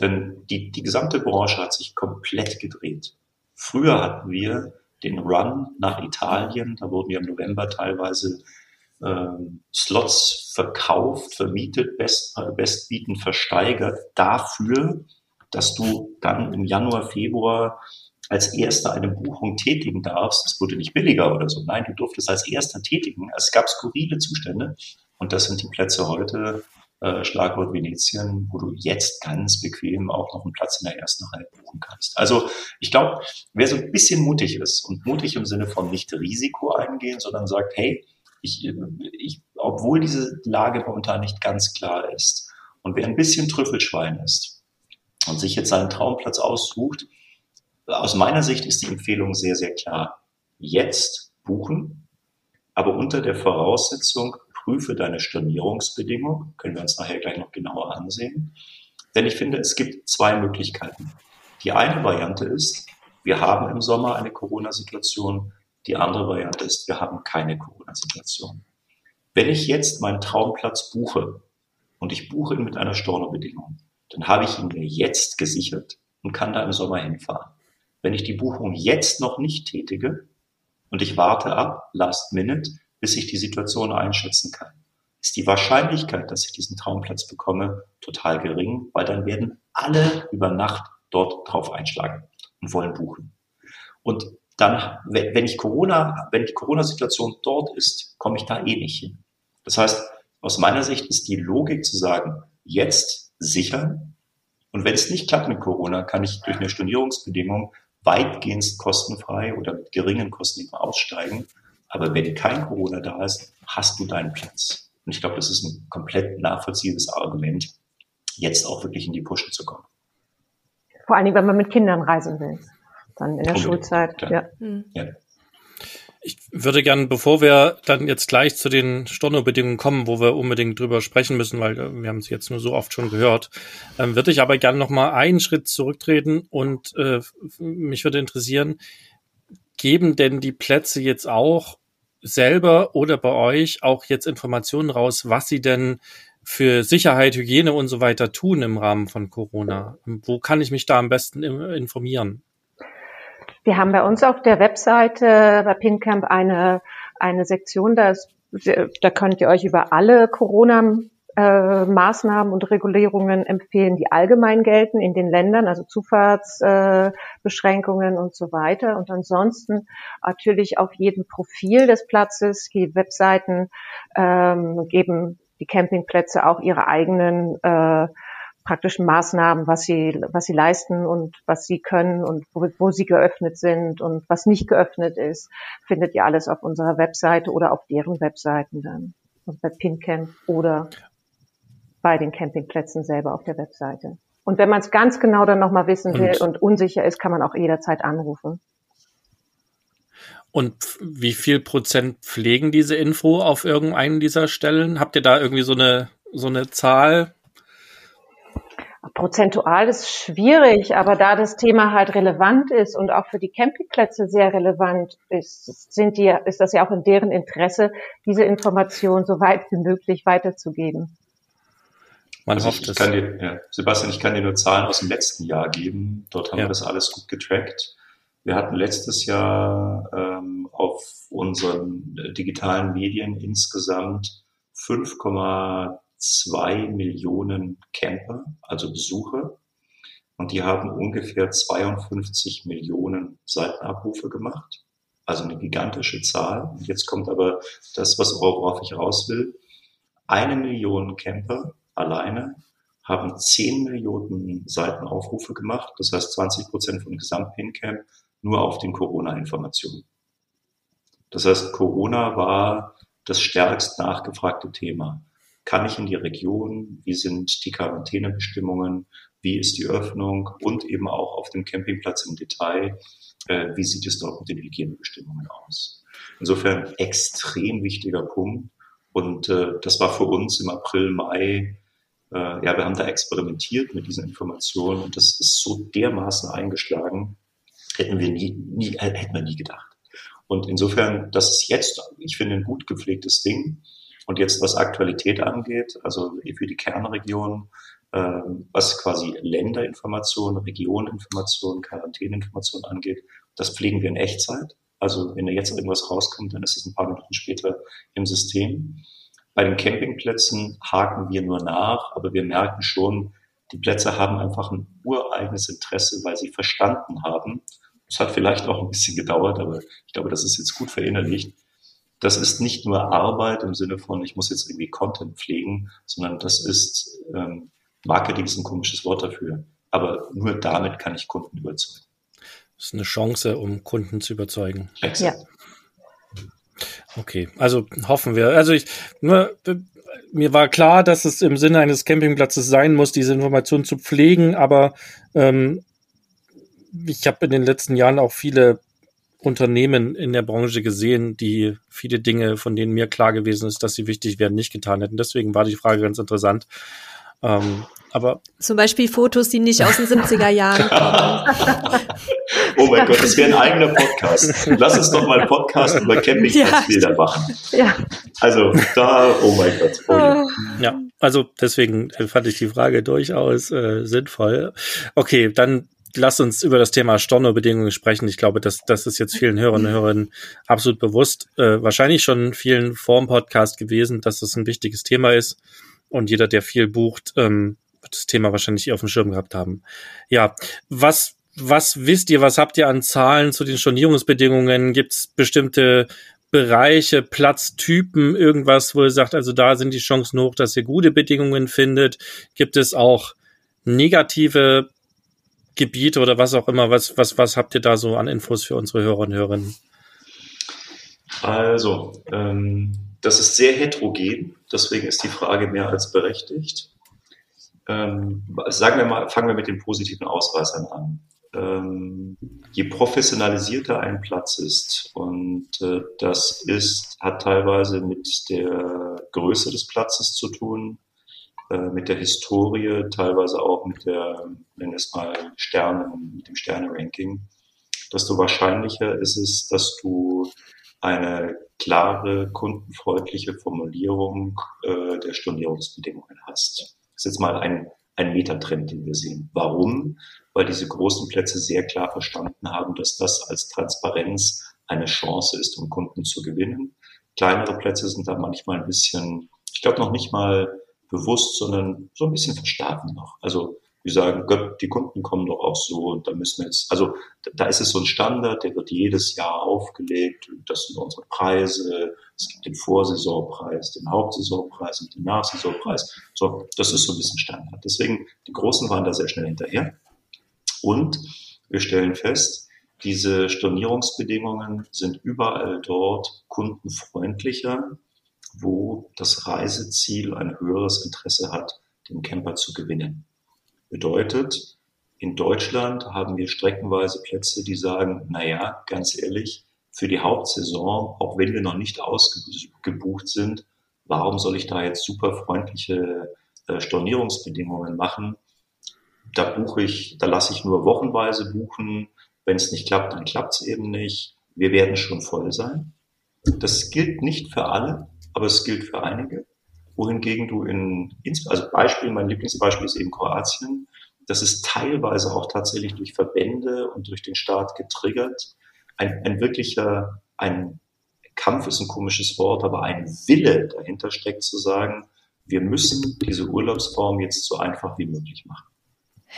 Denn die, die gesamte Branche hat sich komplett gedreht. Früher hatten wir den Run nach Italien, da wurden ja im November teilweise ähm, Slots verkauft, vermietet, best, äh, bestbietend versteigert dafür, dass du dann im Januar, Februar als erster eine Buchung tätigen darfst. Es wurde nicht billiger oder so. Nein, du durftest als erster tätigen. Es gab skurrile Zustände. Und das sind die Plätze heute, äh, Schlagwort Venetien, wo du jetzt ganz bequem auch noch einen Platz in der ersten Reihe buchen kannst. Also ich glaube, wer so ein bisschen mutig ist und mutig im Sinne von nicht Risiko eingehen, sondern sagt, hey, ich, ich, obwohl diese Lage momentan nicht ganz klar ist und wer ein bisschen Trüffelschwein ist und sich jetzt seinen Traumplatz aussucht, aus meiner Sicht ist die Empfehlung sehr, sehr klar. Jetzt buchen, aber unter der Voraussetzung, prüfe deine Stornierungsbedingungen, können wir uns nachher gleich noch genauer ansehen. Denn ich finde, es gibt zwei Möglichkeiten. Die eine Variante ist, wir haben im Sommer eine Corona-Situation. Die andere Variante ist, wir haben keine Corona-Situation. Wenn ich jetzt meinen Traumplatz buche und ich buche ihn mit einer Stornobedingung, dann habe ich ihn mir jetzt gesichert und kann da im Sommer hinfahren. Wenn ich die Buchung jetzt noch nicht tätige und ich warte ab, last minute, bis ich die Situation einschätzen kann, ist die Wahrscheinlichkeit, dass ich diesen Traumplatz bekomme, total gering, weil dann werden alle über Nacht dort drauf einschlagen und wollen buchen. Und dann, wenn ich Corona, wenn die Corona-Situation dort ist, komme ich da eh nicht hin. Das heißt, aus meiner Sicht ist die Logik zu sagen, jetzt sichern. Und wenn es nicht klappt mit Corona, kann ich durch eine Stornierungsbedingung weitgehend kostenfrei oder mit geringen Kosten aussteigen. Aber wenn kein Corona da ist, hast du deinen Platz. Und ich glaube, das ist ein komplett nachvollziehbares Argument, jetzt auch wirklich in die Pushen zu kommen. Vor allen Dingen, wenn man mit Kindern reisen will. Dann in der Unbedingt, Schulzeit. Ja. Hm. ja. Ich würde gern, bevor wir dann jetzt gleich zu den Stornobedingungen kommen, wo wir unbedingt drüber sprechen müssen, weil äh, wir haben es jetzt nur so oft schon gehört, ähm, würde ich aber gern noch mal einen Schritt zurücktreten und äh, mich würde interessieren, geben denn die Plätze jetzt auch selber oder bei euch auch jetzt Informationen raus, was sie denn für Sicherheit, Hygiene und so weiter tun im Rahmen von Corona? Wo kann ich mich da am besten informieren? Wir haben bei uns auf der Webseite bei PinCamp eine, eine Sektion, da, ist, da könnt ihr euch über alle Corona äh, Maßnahmen und Regulierungen empfehlen, die allgemein gelten in den Ländern, also Zufahrtsbeschränkungen äh, und so weiter. Und ansonsten natürlich auf jedem Profil des Platzes, die Webseiten ähm, geben die Campingplätze auch ihre eigenen äh, praktischen Maßnahmen, was sie, was sie leisten und was sie können und wo, wo sie geöffnet sind und was nicht geöffnet ist, findet ihr alles auf unserer Webseite oder auf deren Webseiten dann. Also bei PinCamp oder bei den Campingplätzen selber auf der Webseite. Und wenn man es ganz genau dann nochmal wissen will und, und unsicher ist, kann man auch jederzeit anrufen. Und wie viel Prozent pflegen diese Info auf irgendeinen dieser Stellen? Habt ihr da irgendwie so eine, so eine Zahl? Prozentual ist schwierig, aber da das Thema halt relevant ist und auch für die Campingplätze sehr relevant ist, sind die, ist das ja auch in deren Interesse, diese Information so weit wie möglich weiterzugeben. Man also hofft ich, ich es. Dir, ja, Sebastian, ich kann dir nur Zahlen aus dem letzten Jahr geben. Dort haben ja. wir das alles gut getrackt. Wir hatten letztes Jahr ähm, auf unseren digitalen Medien insgesamt 5,2 Millionen Camper, also Besucher. Und die haben ungefähr 52 Millionen Seitenabrufe gemacht. Also eine gigantische Zahl. Und jetzt kommt aber das, was worauf ich raus will. Eine Million Camper alleine haben 10 Millionen Seitenaufrufe gemacht, das heißt 20 Prozent von Gesamtpincamp nur auf den Corona-Informationen. Das heißt, Corona war das stärkst nachgefragte Thema. Kann ich in die Region? Wie sind die Quarantänebestimmungen? Wie ist die Öffnung? Und eben auch auf dem Campingplatz im Detail. Äh, wie sieht es dort mit den Hygienebestimmungen aus? Insofern extrem wichtiger Punkt Und äh, das war für uns im April, Mai, äh, ja, wir haben da experimentiert mit diesen Informationen und das ist so dermaßen eingeschlagen, hätten wir nie, nie hätten wir nie gedacht. Und insofern, das ist jetzt, ich finde, ein gut gepflegtes Ding. Und jetzt, was Aktualität angeht, also für die Kernregion, äh, was quasi Länderinformationen, Regioninformationen, Quarantäninformationen angeht, das pflegen wir in Echtzeit. Also wenn da jetzt irgendwas rauskommt, dann ist es ein paar Minuten später im System. Bei den Campingplätzen haken wir nur nach, aber wir merken schon, die Plätze haben einfach ein ureigenes Interesse, weil sie verstanden haben. Es hat vielleicht auch ein bisschen gedauert, aber ich glaube, das ist jetzt gut verinnerlicht. Das ist nicht nur Arbeit im Sinne von, ich muss jetzt irgendwie Content pflegen, sondern das ist, ähm, Marketing ist ein komisches Wort dafür. Aber nur damit kann ich Kunden überzeugen. Das ist eine Chance, um Kunden zu überzeugen. Exakt. Ja. Okay, also hoffen wir. Also ich, nur, mir war klar, dass es im Sinne eines Campingplatzes sein muss, diese Information zu pflegen, aber ähm, ich habe in den letzten Jahren auch viele Unternehmen in der Branche gesehen, die viele Dinge, von denen mir klar gewesen ist, dass sie wichtig wären, nicht getan hätten. Deswegen war die Frage ganz interessant. Ähm, aber Zum Beispiel Fotos, die nicht aus den 70er Jahren kommen. <laughs> <laughs> oh mein Gott, das wäre ein eigener Podcast. Lass uns doch mal einen Podcast über Campingplatzbilder ja. machen. Ja. Also da, oh mein Gott. Oh ja. ja, also deswegen fand ich die Frage durchaus äh, sinnvoll. Okay, dann lass uns über das Thema Stornobedingungen sprechen. Ich glaube, dass das ist jetzt vielen Hörerinnen und Hörern absolut bewusst, äh, wahrscheinlich schon vielen vor dem Podcast gewesen, dass das ein wichtiges Thema ist. Und jeder, der viel bucht, ähm, wird das Thema wahrscheinlich auf dem Schirm gehabt haben. Ja, was was wisst ihr, was habt ihr an Zahlen zu den Stornierungsbedingungen? Gibt es bestimmte Bereiche, Platztypen, irgendwas, wo ihr sagt, also da sind die Chancen hoch, dass ihr gute Bedingungen findet? Gibt es auch negative Gebiete oder was auch immer? Was, was, was habt ihr da so an Infos für unsere Hörer und Hörerinnen? Also, ähm, das ist sehr heterogen, deswegen ist die Frage mehr als berechtigt. Ähm, sagen wir mal, fangen wir mit den positiven Ausreißern an. Ähm, je professionalisierter ein Platz ist, und äh, das ist, hat teilweise mit der Größe des Platzes zu tun, äh, mit der Historie, teilweise auch mit der, wir es mal, Sternen, mit dem Sterne-Ranking, desto wahrscheinlicher ist es, dass du eine klare, kundenfreundliche Formulierung äh, der Stornierungsbedingungen hast. Das ist jetzt mal ein, ein Metatrend, den wir sehen. Warum? Weil diese großen Plätze sehr klar verstanden haben, dass das als Transparenz eine Chance ist, um Kunden zu gewinnen. Kleinere Plätze sind da manchmal ein bisschen, ich glaube noch nicht mal bewusst, sondern so ein bisschen verstärken noch. Also wir sagen, Gott, die Kunden kommen doch auch so und da müssen wir jetzt, also da ist es so ein Standard, der wird jedes Jahr aufgelegt. Das sind unsere Preise. Es gibt den Vorsaisonpreis, den Hauptsaisonpreis und den Nachsaisonpreis. So, das ist so ein bisschen Standard. Deswegen, die Großen waren da sehr schnell hinterher. Und wir stellen fest, diese Stornierungsbedingungen sind überall dort kundenfreundlicher, wo das Reiseziel ein höheres Interesse hat, den Camper zu gewinnen. Bedeutet, in Deutschland haben wir streckenweise Plätze, die sagen, naja, ganz ehrlich, für die Hauptsaison, auch wenn wir noch nicht ausgebucht sind, warum soll ich da jetzt super freundliche äh, Stornierungsbedingungen machen? Da buche ich, da lasse ich nur wochenweise buchen. Wenn es nicht klappt, dann klappt es eben nicht. Wir werden schon voll sein. Das gilt nicht für alle, aber es gilt für einige wohingegen du in, also Beispiel, mein Lieblingsbeispiel ist eben Kroatien. Das ist teilweise auch tatsächlich durch Verbände und durch den Staat getriggert. Ein, ein wirklicher, ein Kampf ist ein komisches Wort, aber ein Wille dahinter steckt zu sagen, wir müssen diese Urlaubsform jetzt so einfach wie möglich machen.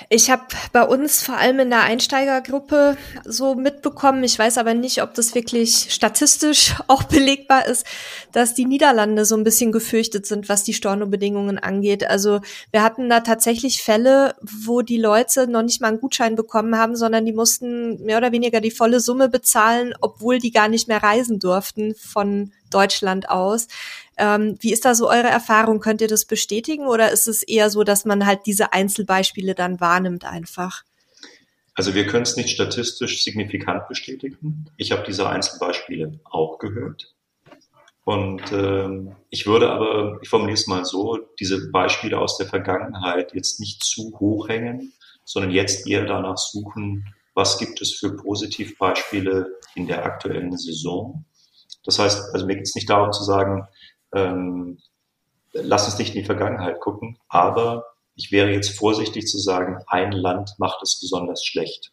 Ich habe bei uns vor allem in der Einsteigergruppe so mitbekommen, ich weiß aber nicht, ob das wirklich statistisch <laughs> auch belegbar ist, dass die Niederlande so ein bisschen gefürchtet sind, was die Stornobedingungen angeht. Also wir hatten da tatsächlich Fälle, wo die Leute noch nicht mal einen Gutschein bekommen haben, sondern die mussten mehr oder weniger die volle Summe bezahlen, obwohl die gar nicht mehr reisen durften von Deutschland aus. Ähm, wie ist da so eure Erfahrung? Könnt ihr das bestätigen oder ist es eher so, dass man halt diese Einzelbeispiele dann wahrnimmt einfach? Also wir können es nicht statistisch signifikant bestätigen. Ich habe diese Einzelbeispiele auch gehört. Und ähm, ich würde aber, ich formuliere es mal so, diese Beispiele aus der Vergangenheit jetzt nicht zu hoch hängen, sondern jetzt eher danach suchen, was gibt es für Positivbeispiele in der aktuellen Saison. Das heißt, also mir geht es nicht darum zu sagen, ähm, lass uns nicht in die Vergangenheit gucken, aber ich wäre jetzt vorsichtig zu sagen, ein Land macht es besonders schlecht.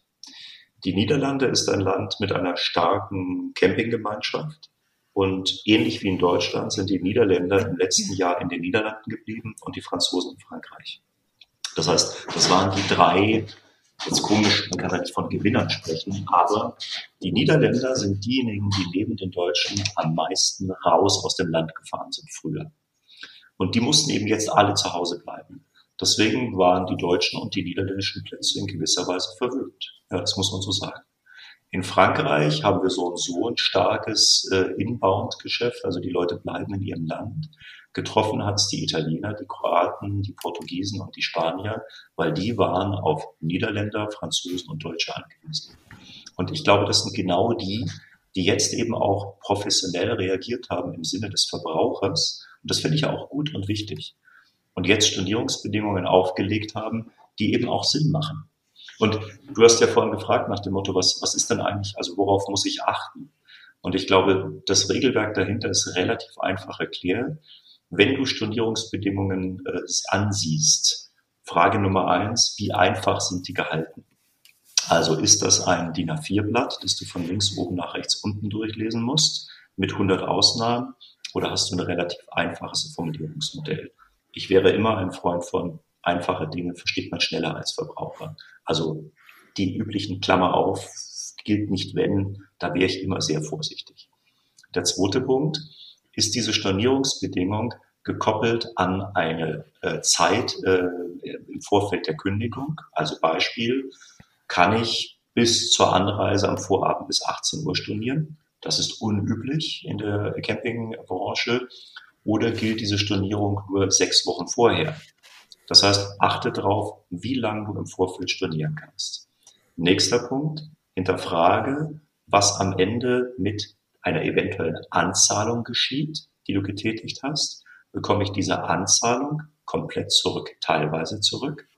Die Niederlande ist ein Land mit einer starken Campinggemeinschaft. Und ähnlich wie in Deutschland sind die Niederländer im letzten Jahr in den Niederlanden geblieben und die Franzosen in Frankreich. Das heißt, das waren die drei, jetzt komisch, man kann nicht von Gewinnern sprechen, aber die Niederländer sind diejenigen, die neben den Deutschen am meisten raus aus dem Land gefahren sind früher. Und die mussten eben jetzt alle zu Hause bleiben. Deswegen waren die deutschen und die niederländischen Plätze in gewisser Weise verwöhnt. Ja, das muss man so sagen. In Frankreich haben wir so, so ein starkes äh, Inbound-Geschäft, also die Leute bleiben in ihrem Land. Getroffen hat es die Italiener, die Kroaten, die Portugiesen und die Spanier, weil die waren auf Niederländer, Franzosen und Deutsche angewiesen. Und ich glaube, das sind genau die, die jetzt eben auch professionell reagiert haben im Sinne des Verbrauchers. Und das finde ich auch gut und wichtig. Und jetzt Stornierungsbedingungen aufgelegt haben, die eben auch Sinn machen. Und du hast ja vorhin gefragt nach dem Motto, was, was ist denn eigentlich, also worauf muss ich achten? Und ich glaube, das Regelwerk dahinter ist relativ einfach erklärt. Wenn du Stornierungsbedingungen äh, ansiehst, Frage Nummer eins, wie einfach sind die gehalten? Also ist das ein DIN A4-Blatt, das du von links oben nach rechts unten durchlesen musst, mit 100 Ausnahmen, oder hast du ein relativ einfaches Formulierungsmodell? Ich wäre immer ein Freund von einfache Dinge versteht man schneller als Verbraucher. Also die üblichen Klammer auf gilt nicht wenn, da wäre ich immer sehr vorsichtig. Der zweite Punkt ist diese Stornierungsbedingung gekoppelt an eine äh, Zeit äh, im Vorfeld der Kündigung. Also Beispiel, kann ich bis zur Anreise am Vorabend bis 18 Uhr stornieren? Das ist unüblich in der Campingbranche. Oder gilt diese Stornierung nur sechs Wochen vorher? Das heißt, achte darauf, wie lange du im Vorfeld stornieren kannst. Nächster Punkt, hinterfrage, was am Ende mit einer eventuellen Anzahlung geschieht, die du getätigt hast. Bekomme ich diese Anzahlung komplett zurück, teilweise zurück,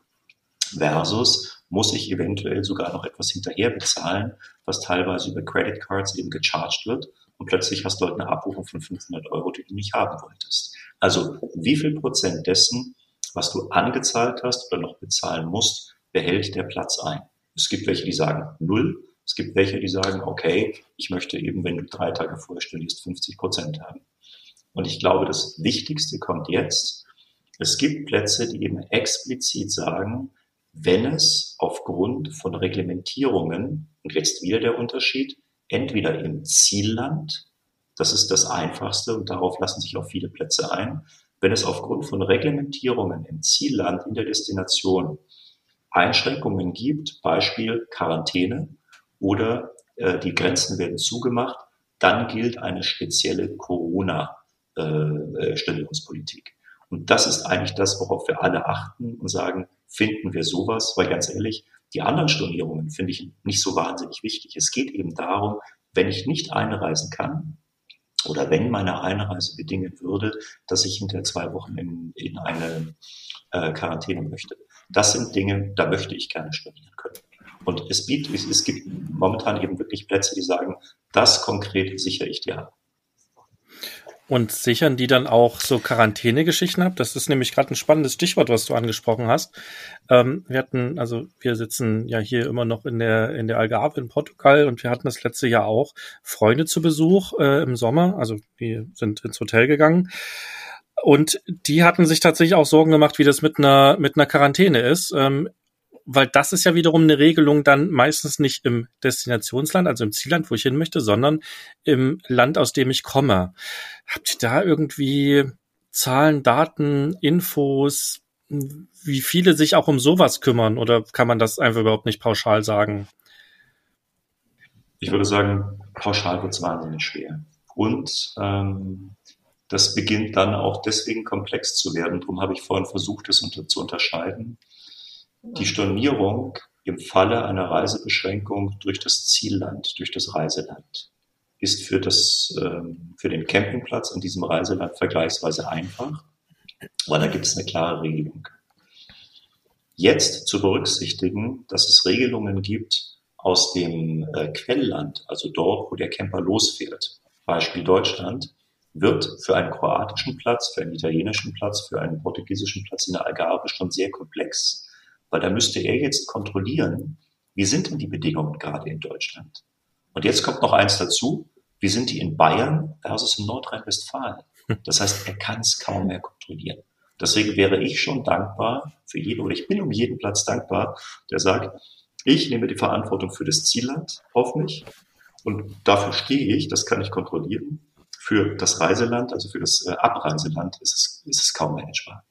versus muss ich eventuell sogar noch etwas hinterher bezahlen, was teilweise über Credit Cards eben gecharged wird und plötzlich hast du halt eine Abbuchung von 500 Euro, die du nicht haben wolltest. Also wie viel Prozent dessen was du angezahlt hast oder noch bezahlen musst, behält der Platz ein. Es gibt welche, die sagen null. Es gibt welche, die sagen, okay, ich möchte eben, wenn du drei Tage vorher studierst, 50 Prozent haben. Und ich glaube, das Wichtigste kommt jetzt. Es gibt Plätze, die eben explizit sagen, wenn es aufgrund von Reglementierungen, und jetzt wieder der Unterschied, entweder im Zielland, das ist das Einfachste und darauf lassen sich auch viele Plätze ein, wenn es aufgrund von Reglementierungen im Zielland in der Destination Einschränkungen gibt, Beispiel Quarantäne oder äh, die Grenzen werden zugemacht, dann gilt eine spezielle Corona-Stellungspolitik. Äh, und das ist eigentlich das, worauf wir alle achten und sagen, finden wir sowas, weil ganz ehrlich, die anderen Stornierungen finde ich nicht so wahnsinnig wichtig. Es geht eben darum, wenn ich nicht einreisen kann, oder wenn meine Einreise bedingen würde, dass ich hinter zwei Wochen in, in eine äh, Quarantäne möchte. Das sind Dinge, da möchte ich gerne studieren können. Und es, bietet, es gibt momentan eben wirklich Plätze, die sagen, das konkret sichere ich dir. Und sichern die dann auch so Quarantänegeschichten ab? Das ist nämlich gerade ein spannendes Stichwort, was du angesprochen hast. Ähm, wir hatten, also wir sitzen ja hier immer noch in der in der Algarve in Portugal und wir hatten das letzte Jahr auch Freunde zu Besuch äh, im Sommer. Also die sind ins Hotel gegangen. Und die hatten sich tatsächlich auch Sorgen gemacht, wie das mit einer mit einer Quarantäne ist. Ähm, weil das ist ja wiederum eine Regelung dann meistens nicht im Destinationsland, also im Zielland, wo ich hin möchte, sondern im Land, aus dem ich komme. Habt ihr da irgendwie Zahlen, Daten, Infos, wie viele sich auch um sowas kümmern oder kann man das einfach überhaupt nicht pauschal sagen? Ich würde sagen, pauschal wird es wahnsinnig schwer. Und ähm, das beginnt dann auch deswegen komplex zu werden. Darum habe ich vorhin versucht, es unter, zu unterscheiden die Stornierung im Falle einer Reisebeschränkung durch das Zielland, durch das Reiseland. ist für, das, ähm, für den Campingplatz in diesem Reiseland vergleichsweise einfach, weil da gibt es eine klare Regelung. Jetzt zu berücksichtigen, dass es Regelungen gibt aus dem äh, Quellland, also dort, wo der Camper losfährt, Beispiel Deutschland, wird für einen kroatischen Platz, für einen italienischen Platz, für einen portugiesischen Platz in der Algarve schon sehr komplex, weil da müsste er jetzt kontrollieren, wie sind denn die Bedingungen gerade in Deutschland? Und jetzt kommt noch eins dazu. Wie sind die in Bayern versus in Nordrhein-Westfalen? Das heißt, er kann es kaum mehr kontrollieren. Deswegen wäre ich schon dankbar für jeden, oder ich bin um jeden Platz dankbar, der sagt, ich nehme die Verantwortung für das Zielland auf mich und dafür stehe ich, das kann ich kontrollieren. Für das Reiseland, also für das äh, Abreiseland, ist es, ist es kaum managebar.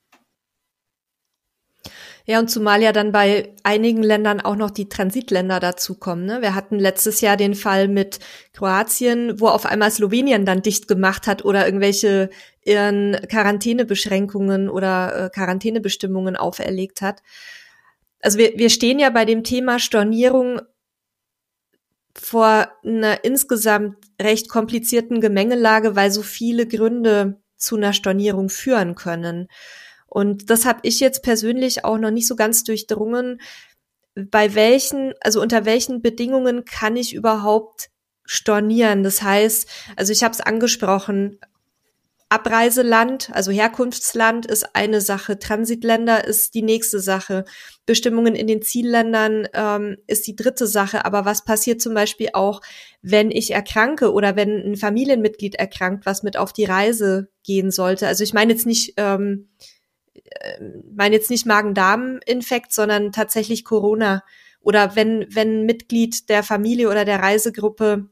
Ja, und zumal ja dann bei einigen Ländern auch noch die Transitländer dazukommen. Ne? Wir hatten letztes Jahr den Fall mit Kroatien, wo auf einmal Slowenien dann dicht gemacht hat oder irgendwelche ihren Quarantänebeschränkungen oder äh, Quarantänebestimmungen auferlegt hat. Also wir, wir stehen ja bei dem Thema Stornierung vor einer insgesamt recht komplizierten Gemengelage, weil so viele Gründe zu einer Stornierung führen können. Und das habe ich jetzt persönlich auch noch nicht so ganz durchdrungen, bei welchen, also unter welchen Bedingungen kann ich überhaupt stornieren. Das heißt, also ich habe es angesprochen, Abreiseland, also Herkunftsland ist eine Sache, Transitländer ist die nächste Sache, Bestimmungen in den Zielländern ähm, ist die dritte Sache. Aber was passiert zum Beispiel auch, wenn ich erkranke oder wenn ein Familienmitglied erkrankt, was mit auf die Reise gehen sollte? Also ich meine jetzt nicht ähm, meine jetzt nicht Magen-Darm-Infekt, sondern tatsächlich Corona. Oder wenn, wenn Mitglied der Familie oder der Reisegruppe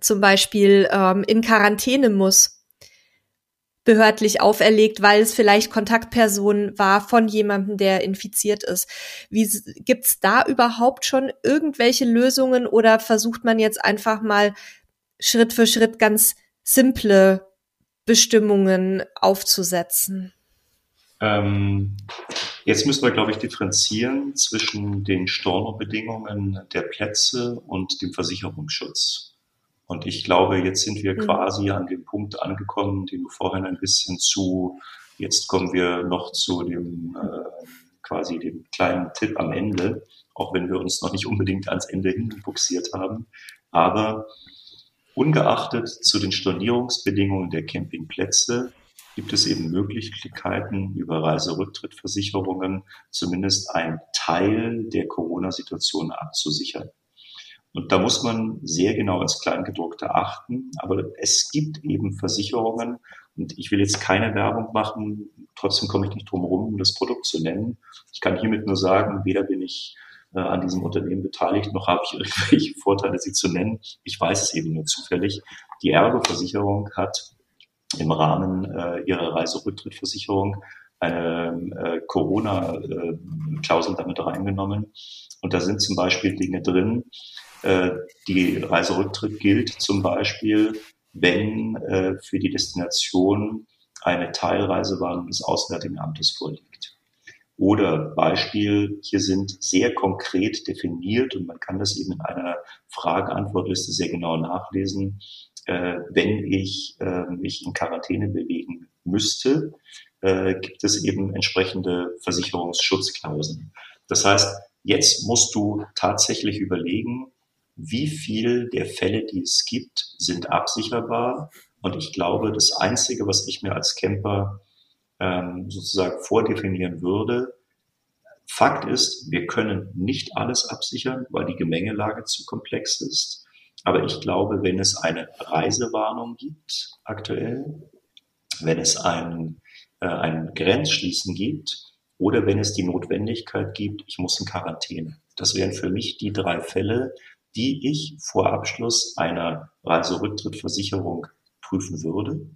zum Beispiel ähm, in Quarantäne muss, behördlich auferlegt, weil es vielleicht Kontaktperson war von jemandem, der infiziert ist. Wie gibt's da überhaupt schon irgendwelche Lösungen oder versucht man jetzt einfach mal Schritt für Schritt ganz simple Bestimmungen aufzusetzen? Ähm, jetzt müssen wir, glaube ich, differenzieren zwischen den Stornobedingungen der Plätze und dem Versicherungsschutz. Und ich glaube, jetzt sind wir mhm. quasi an dem Punkt angekommen, den du vorhin ein bisschen zu, jetzt kommen wir noch zu dem äh, quasi dem kleinen Tipp am Ende, auch wenn wir uns noch nicht unbedingt ans Ende hinbuxiert haben. Aber ungeachtet zu den Stornierungsbedingungen der Campingplätze gibt es eben Möglichkeiten, über Reiserücktrittversicherungen zumindest einen Teil der Corona-Situation abzusichern. Und da muss man sehr genau ins Kleingedruckte achten. Aber es gibt eben Versicherungen. Und ich will jetzt keine Werbung machen. Trotzdem komme ich nicht drum herum, das Produkt zu nennen. Ich kann hiermit nur sagen, weder bin ich äh, an diesem Unternehmen beteiligt, noch habe ich <laughs> irgendwelche Vorteile, sie zu nennen. Ich weiß es eben nur zufällig. Die Ergo-Versicherung hat im Rahmen äh, ihrer Reiserücktrittversicherung eine äh, Corona-Klausel damit reingenommen. Und da sind zum Beispiel Dinge drin. Äh, die Reiserücktritt gilt zum Beispiel, wenn äh, für die Destination eine Teilreisewarnung des Auswärtigen Amtes vorliegt. Oder Beispiel, hier sind sehr konkret definiert und man kann das eben in einer Frage-Antwort-Liste sehr genau nachlesen, äh, wenn ich äh, mich in Quarantäne bewegen müsste, äh, gibt es eben entsprechende Versicherungsschutzklauseln. Das heißt, jetzt musst du tatsächlich überlegen, wie viel der Fälle, die es gibt, sind absicherbar. Und ich glaube, das Einzige, was ich mir als Camper ähm, sozusagen vordefinieren würde, Fakt ist, wir können nicht alles absichern, weil die Gemengelage zu komplex ist. Aber ich glaube, wenn es eine Reisewarnung gibt aktuell, wenn es ein, äh, ein Grenzschließen gibt oder wenn es die Notwendigkeit gibt, ich muss in Quarantäne. Das wären für mich die drei Fälle, die ich vor Abschluss einer Reiserücktrittversicherung prüfen würde.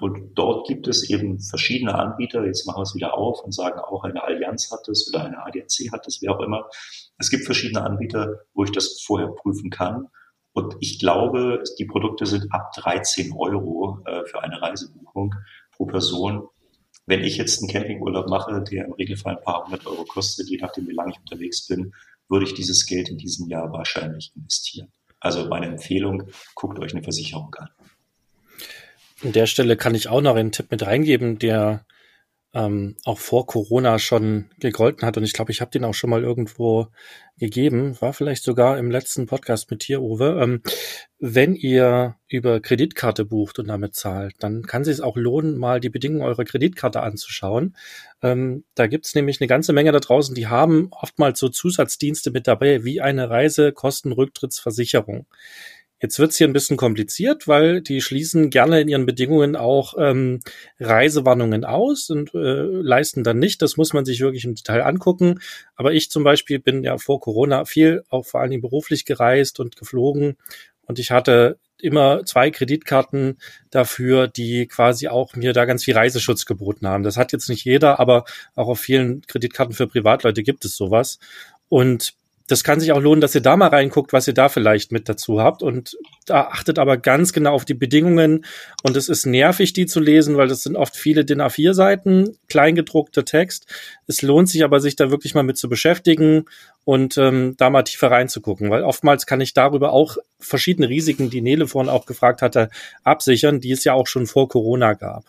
Und dort gibt es eben verschiedene Anbieter. Jetzt machen wir es wieder auf und sagen auch eine Allianz hat es oder eine ADAC hat es, wer auch immer. Es gibt verschiedene Anbieter, wo ich das vorher prüfen kann. Und ich glaube, die Produkte sind ab 13 Euro äh, für eine Reisebuchung pro Person. Wenn ich jetzt einen Campingurlaub mache, der im Regelfall ein paar hundert Euro kostet, je nachdem, wie lange ich unterwegs bin, würde ich dieses Geld in diesem Jahr wahrscheinlich investieren. Also meine Empfehlung, guckt euch eine Versicherung an. An der Stelle kann ich auch noch einen Tipp mit reingeben, der ähm, auch vor Corona schon gegolten hat. Und ich glaube, ich habe den auch schon mal irgendwo gegeben. War vielleicht sogar im letzten Podcast mit dir, Uwe. Ähm, wenn ihr über Kreditkarte bucht und damit zahlt, dann kann es sich auch lohnen, mal die Bedingungen eurer Kreditkarte anzuschauen. Ähm, da gibt's nämlich eine ganze Menge da draußen, die haben oftmals so Zusatzdienste mit dabei, wie eine Reisekostenrücktrittsversicherung. Jetzt wird's hier ein bisschen kompliziert, weil die schließen gerne in ihren Bedingungen auch ähm, Reisewarnungen aus und äh, leisten dann nicht. Das muss man sich wirklich im Detail angucken. Aber ich zum Beispiel bin ja vor Corona viel, auch vor allen Dingen beruflich gereist und geflogen. Und ich hatte immer zwei Kreditkarten dafür, die quasi auch mir da ganz viel Reiseschutz geboten haben. Das hat jetzt nicht jeder, aber auch auf vielen Kreditkarten für Privatleute gibt es sowas. Und das kann sich auch lohnen, dass ihr da mal reinguckt, was ihr da vielleicht mit dazu habt. Und da achtet aber ganz genau auf die Bedingungen. Und es ist nervig, die zu lesen, weil das sind oft viele DIN A4-Seiten, kleingedruckter Text. Es lohnt sich aber, sich da wirklich mal mit zu beschäftigen und ähm, da mal tiefer reinzugucken, weil oftmals kann ich darüber auch verschiedene Risiken, die Nele vorhin auch gefragt hatte, absichern, die es ja auch schon vor Corona gab.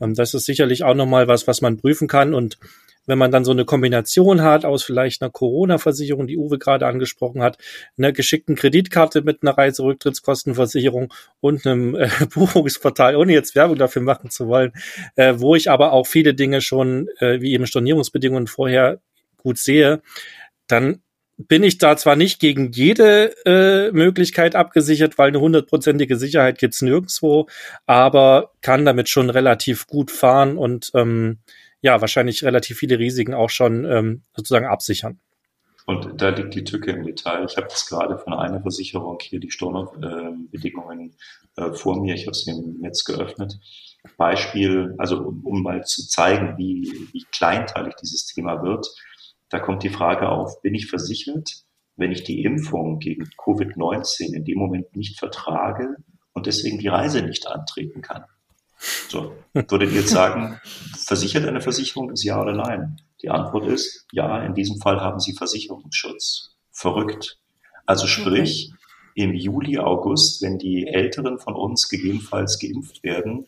Ähm, das ist sicherlich auch nochmal was, was man prüfen kann und wenn man dann so eine Kombination hat aus vielleicht einer Corona-Versicherung, die Uwe gerade angesprochen hat, einer geschickten Kreditkarte mit einer Reiserücktrittskostenversicherung und einem äh, <laughs> Buchungsportal, ohne jetzt Werbung dafür machen zu wollen, äh, wo ich aber auch viele Dinge schon, äh, wie eben Stornierungsbedingungen vorher gut sehe, dann bin ich da zwar nicht gegen jede äh, Möglichkeit abgesichert, weil eine hundertprozentige Sicherheit gibt's nirgendwo, aber kann damit schon relativ gut fahren und ähm, ja, wahrscheinlich relativ viele Risiken auch schon ähm, sozusagen absichern. Und da liegt die Tücke im Detail. Ich habe jetzt gerade von einer Versicherung hier die Stornobedingungen äh, vor mir. Ich habe sie im Netz geöffnet. Beispiel, also um, um mal zu zeigen, wie, wie kleinteilig dieses Thema wird. Da kommt die Frage auf, bin ich versichert, wenn ich die Impfung gegen Covid-19 in dem Moment nicht vertrage und deswegen die Reise nicht antreten kann? So, würdet ihr jetzt sagen, versichert eine Versicherung ist ja oder nein? Die Antwort ist ja, in diesem Fall haben sie Versicherungsschutz. Verrückt. Also sprich, im Juli, August, wenn die Älteren von uns gegebenenfalls geimpft werden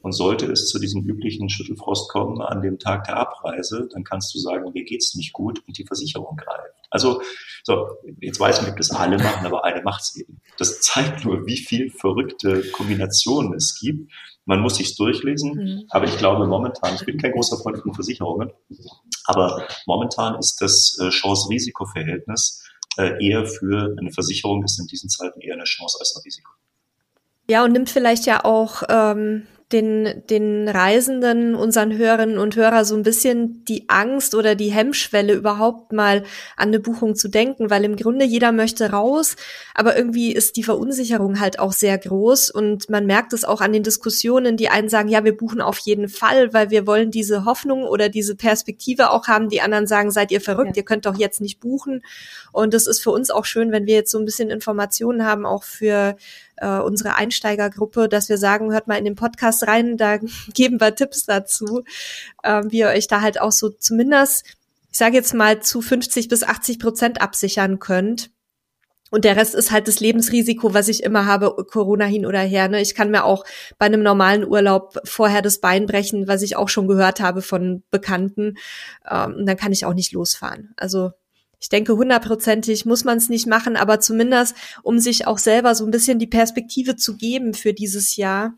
und sollte es zu diesem üblichen Schüttelfrost kommen an dem Tag der Abreise, dann kannst du sagen, mir geht's nicht gut und die Versicherung greift. Also, so, jetzt weiß man, ob das alle machen, aber eine macht's eben. Das zeigt nur, wie viel verrückte Kombinationen es gibt. Man muss sich's durchlesen, mhm. aber ich glaube momentan, ich bin kein großer Freund von Versicherungen, aber momentan ist das äh, Chance-Risiko-Verhältnis äh, eher für eine Versicherung ist in diesen Zeiten eher eine Chance als ein Risiko. Ja, und nimmt vielleicht ja auch ähm, den, den Reisenden, unseren Hörerinnen und Hörer so ein bisschen die Angst oder die Hemmschwelle überhaupt mal an eine Buchung zu denken, weil im Grunde jeder möchte raus, aber irgendwie ist die Verunsicherung halt auch sehr groß und man merkt es auch an den Diskussionen, die einen sagen, ja, wir buchen auf jeden Fall, weil wir wollen diese Hoffnung oder diese Perspektive auch haben. Die anderen sagen, seid ihr verrückt, ja. ihr könnt doch jetzt nicht buchen. Und es ist für uns auch schön, wenn wir jetzt so ein bisschen Informationen haben, auch für äh, unsere Einsteigergruppe, dass wir sagen, hört mal in den Podcast rein, da <laughs> geben wir Tipps dazu, äh, wie ihr euch da halt auch so zumindest, ich sage jetzt mal, zu 50 bis 80 Prozent absichern könnt. Und der Rest ist halt das Lebensrisiko, was ich immer habe, Corona hin oder her. Ne? Ich kann mir auch bei einem normalen Urlaub vorher das Bein brechen, was ich auch schon gehört habe von Bekannten. Ähm, und dann kann ich auch nicht losfahren. Also ich denke, hundertprozentig muss man es nicht machen, aber zumindest, um sich auch selber so ein bisschen die Perspektive zu geben für dieses Jahr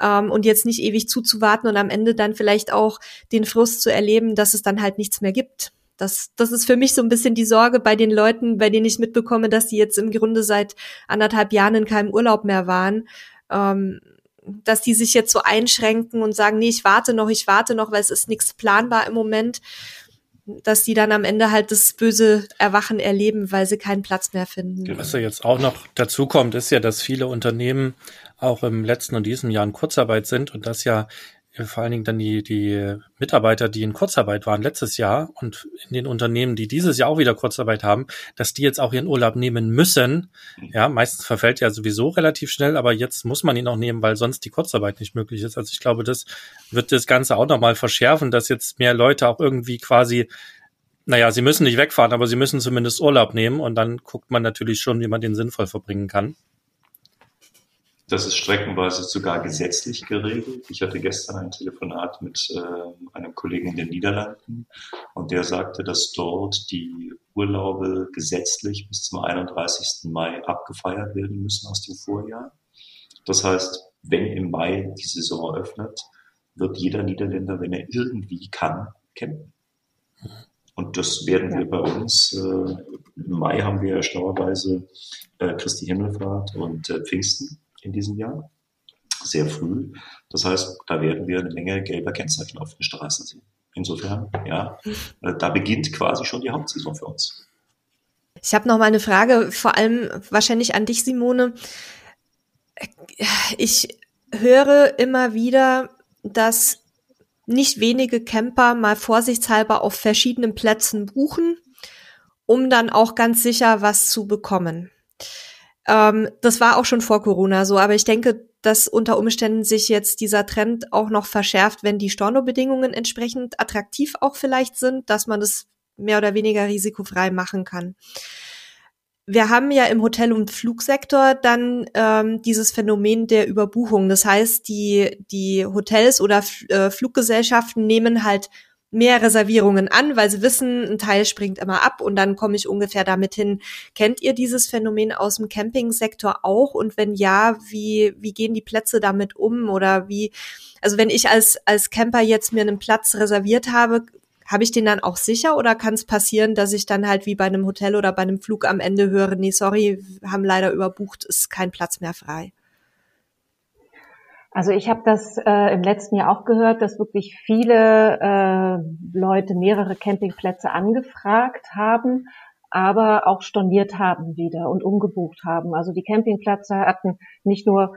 ähm, und jetzt nicht ewig zuzuwarten und am Ende dann vielleicht auch den Frust zu erleben, dass es dann halt nichts mehr gibt. Das, das ist für mich so ein bisschen die Sorge bei den Leuten, bei denen ich mitbekomme, dass die jetzt im Grunde seit anderthalb Jahren in keinem Urlaub mehr waren. Ähm, dass die sich jetzt so einschränken und sagen, nee, ich warte noch, ich warte noch, weil es ist nichts planbar im Moment dass die dann am Ende halt das böse Erwachen erleben, weil sie keinen Platz mehr finden. Was ja jetzt auch noch dazu kommt, ist ja, dass viele Unternehmen auch im letzten und diesem Jahr in Kurzarbeit sind und das ja vor allen Dingen dann die, die Mitarbeiter, die in Kurzarbeit waren letztes Jahr und in den Unternehmen, die dieses Jahr auch wieder Kurzarbeit haben, dass die jetzt auch ihren Urlaub nehmen müssen. Ja, meistens verfällt ja sowieso relativ schnell, aber jetzt muss man ihn auch nehmen, weil sonst die Kurzarbeit nicht möglich ist. Also ich glaube, das wird das Ganze auch nochmal verschärfen, dass jetzt mehr Leute auch irgendwie quasi Naja, sie müssen nicht wegfahren, aber sie müssen zumindest Urlaub nehmen und dann guckt man natürlich schon, wie man den sinnvoll verbringen kann. Das ist streckenweise sogar gesetzlich geregelt. Ich hatte gestern ein Telefonat mit äh, einem Kollegen in den Niederlanden und der sagte, dass dort die Urlaube gesetzlich bis zum 31. Mai abgefeiert werden müssen aus dem Vorjahr. Das heißt, wenn im Mai die Saison öffnet, wird jeder Niederländer, wenn er irgendwie kann, campen. Und das werden wir bei uns. Äh, Im Mai haben wir schlauerweise äh, Christi Himmelfahrt und äh, Pfingsten in diesem Jahr. Sehr früh. Das heißt, da werden wir eine Menge gelber Kennzeichen auf den Straßen sehen. Insofern, ja, äh, da beginnt quasi schon die Hauptsaison für uns. Ich habe noch mal eine Frage, vor allem wahrscheinlich an dich, Simone. Ich höre immer wieder, dass nicht wenige Camper mal vorsichtshalber auf verschiedenen Plätzen buchen, um dann auch ganz sicher was zu bekommen. Ähm, das war auch schon vor Corona so, aber ich denke, dass unter Umständen sich jetzt dieser Trend auch noch verschärft, wenn die Stornobedingungen entsprechend attraktiv auch vielleicht sind, dass man das mehr oder weniger risikofrei machen kann wir haben ja im Hotel- und Flugsektor dann ähm, dieses Phänomen der Überbuchung. Das heißt, die, die Hotels oder äh, Fluggesellschaften nehmen halt mehr Reservierungen an, weil sie wissen, ein Teil springt immer ab und dann komme ich ungefähr damit hin. Kennt ihr dieses Phänomen aus dem Campingsektor auch? Und wenn ja, wie, wie gehen die Plätze damit um? Oder wie, also wenn ich als, als Camper jetzt mir einen Platz reserviert habe, habe ich den dann auch sicher oder kann es passieren, dass ich dann halt wie bei einem Hotel oder bei einem Flug am Ende höre, nee, sorry, haben leider überbucht, ist kein Platz mehr frei? Also ich habe das äh, im letzten Jahr auch gehört, dass wirklich viele äh, Leute mehrere Campingplätze angefragt haben, aber auch storniert haben wieder und umgebucht haben. Also die Campingplätze hatten nicht nur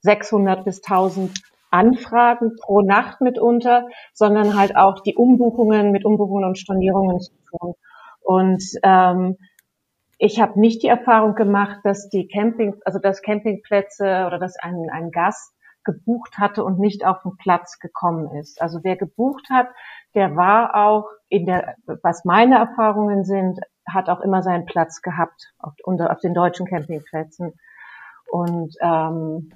600 bis 1000 Anfragen pro Nacht mitunter, sondern halt auch die Umbuchungen mit Umbuchungen und Stornierungen zu tun. Und ähm, ich habe nicht die Erfahrung gemacht, dass die Camping, also dass Campingplätze oder dass ein, ein Gast gebucht hatte und nicht auf den Platz gekommen ist. Also wer gebucht hat, der war auch in der, was meine Erfahrungen sind, hat auch immer seinen Platz gehabt auf, auf den deutschen Campingplätzen. Und ähm,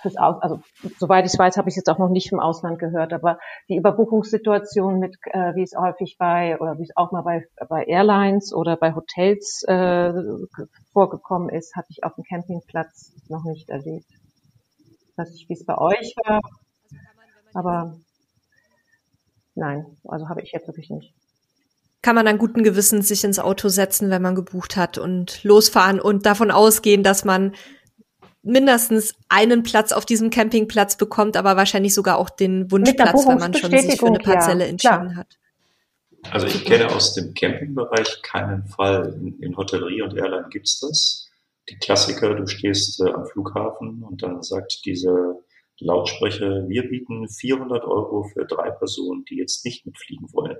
fürs Aus, also soweit ich weiß, habe ich jetzt auch noch nicht im Ausland gehört, aber die Überbuchungssituation mit, äh, wie es häufig bei oder wie es auch mal bei, bei Airlines oder bei Hotels äh, vorgekommen ist, hatte ich auf dem Campingplatz noch nicht erlebt. Ich weiß nicht, wie es bei euch war, aber nein, also habe ich jetzt wirklich nicht kann man dann guten Gewissens sich ins Auto setzen, wenn man gebucht hat und losfahren und davon ausgehen, dass man mindestens einen Platz auf diesem Campingplatz bekommt, aber wahrscheinlich sogar auch den Wunschplatz, wenn man schon sich für eine Parzelle ja, entschieden klar. hat. Also ich kenne aus dem Campingbereich keinen Fall. In, in Hotellerie und Airline gibt's das. Die Klassiker, du stehst äh, am Flughafen und dann sagt dieser Lautsprecher, wir bieten 400 Euro für drei Personen, die jetzt nicht mitfliegen wollen.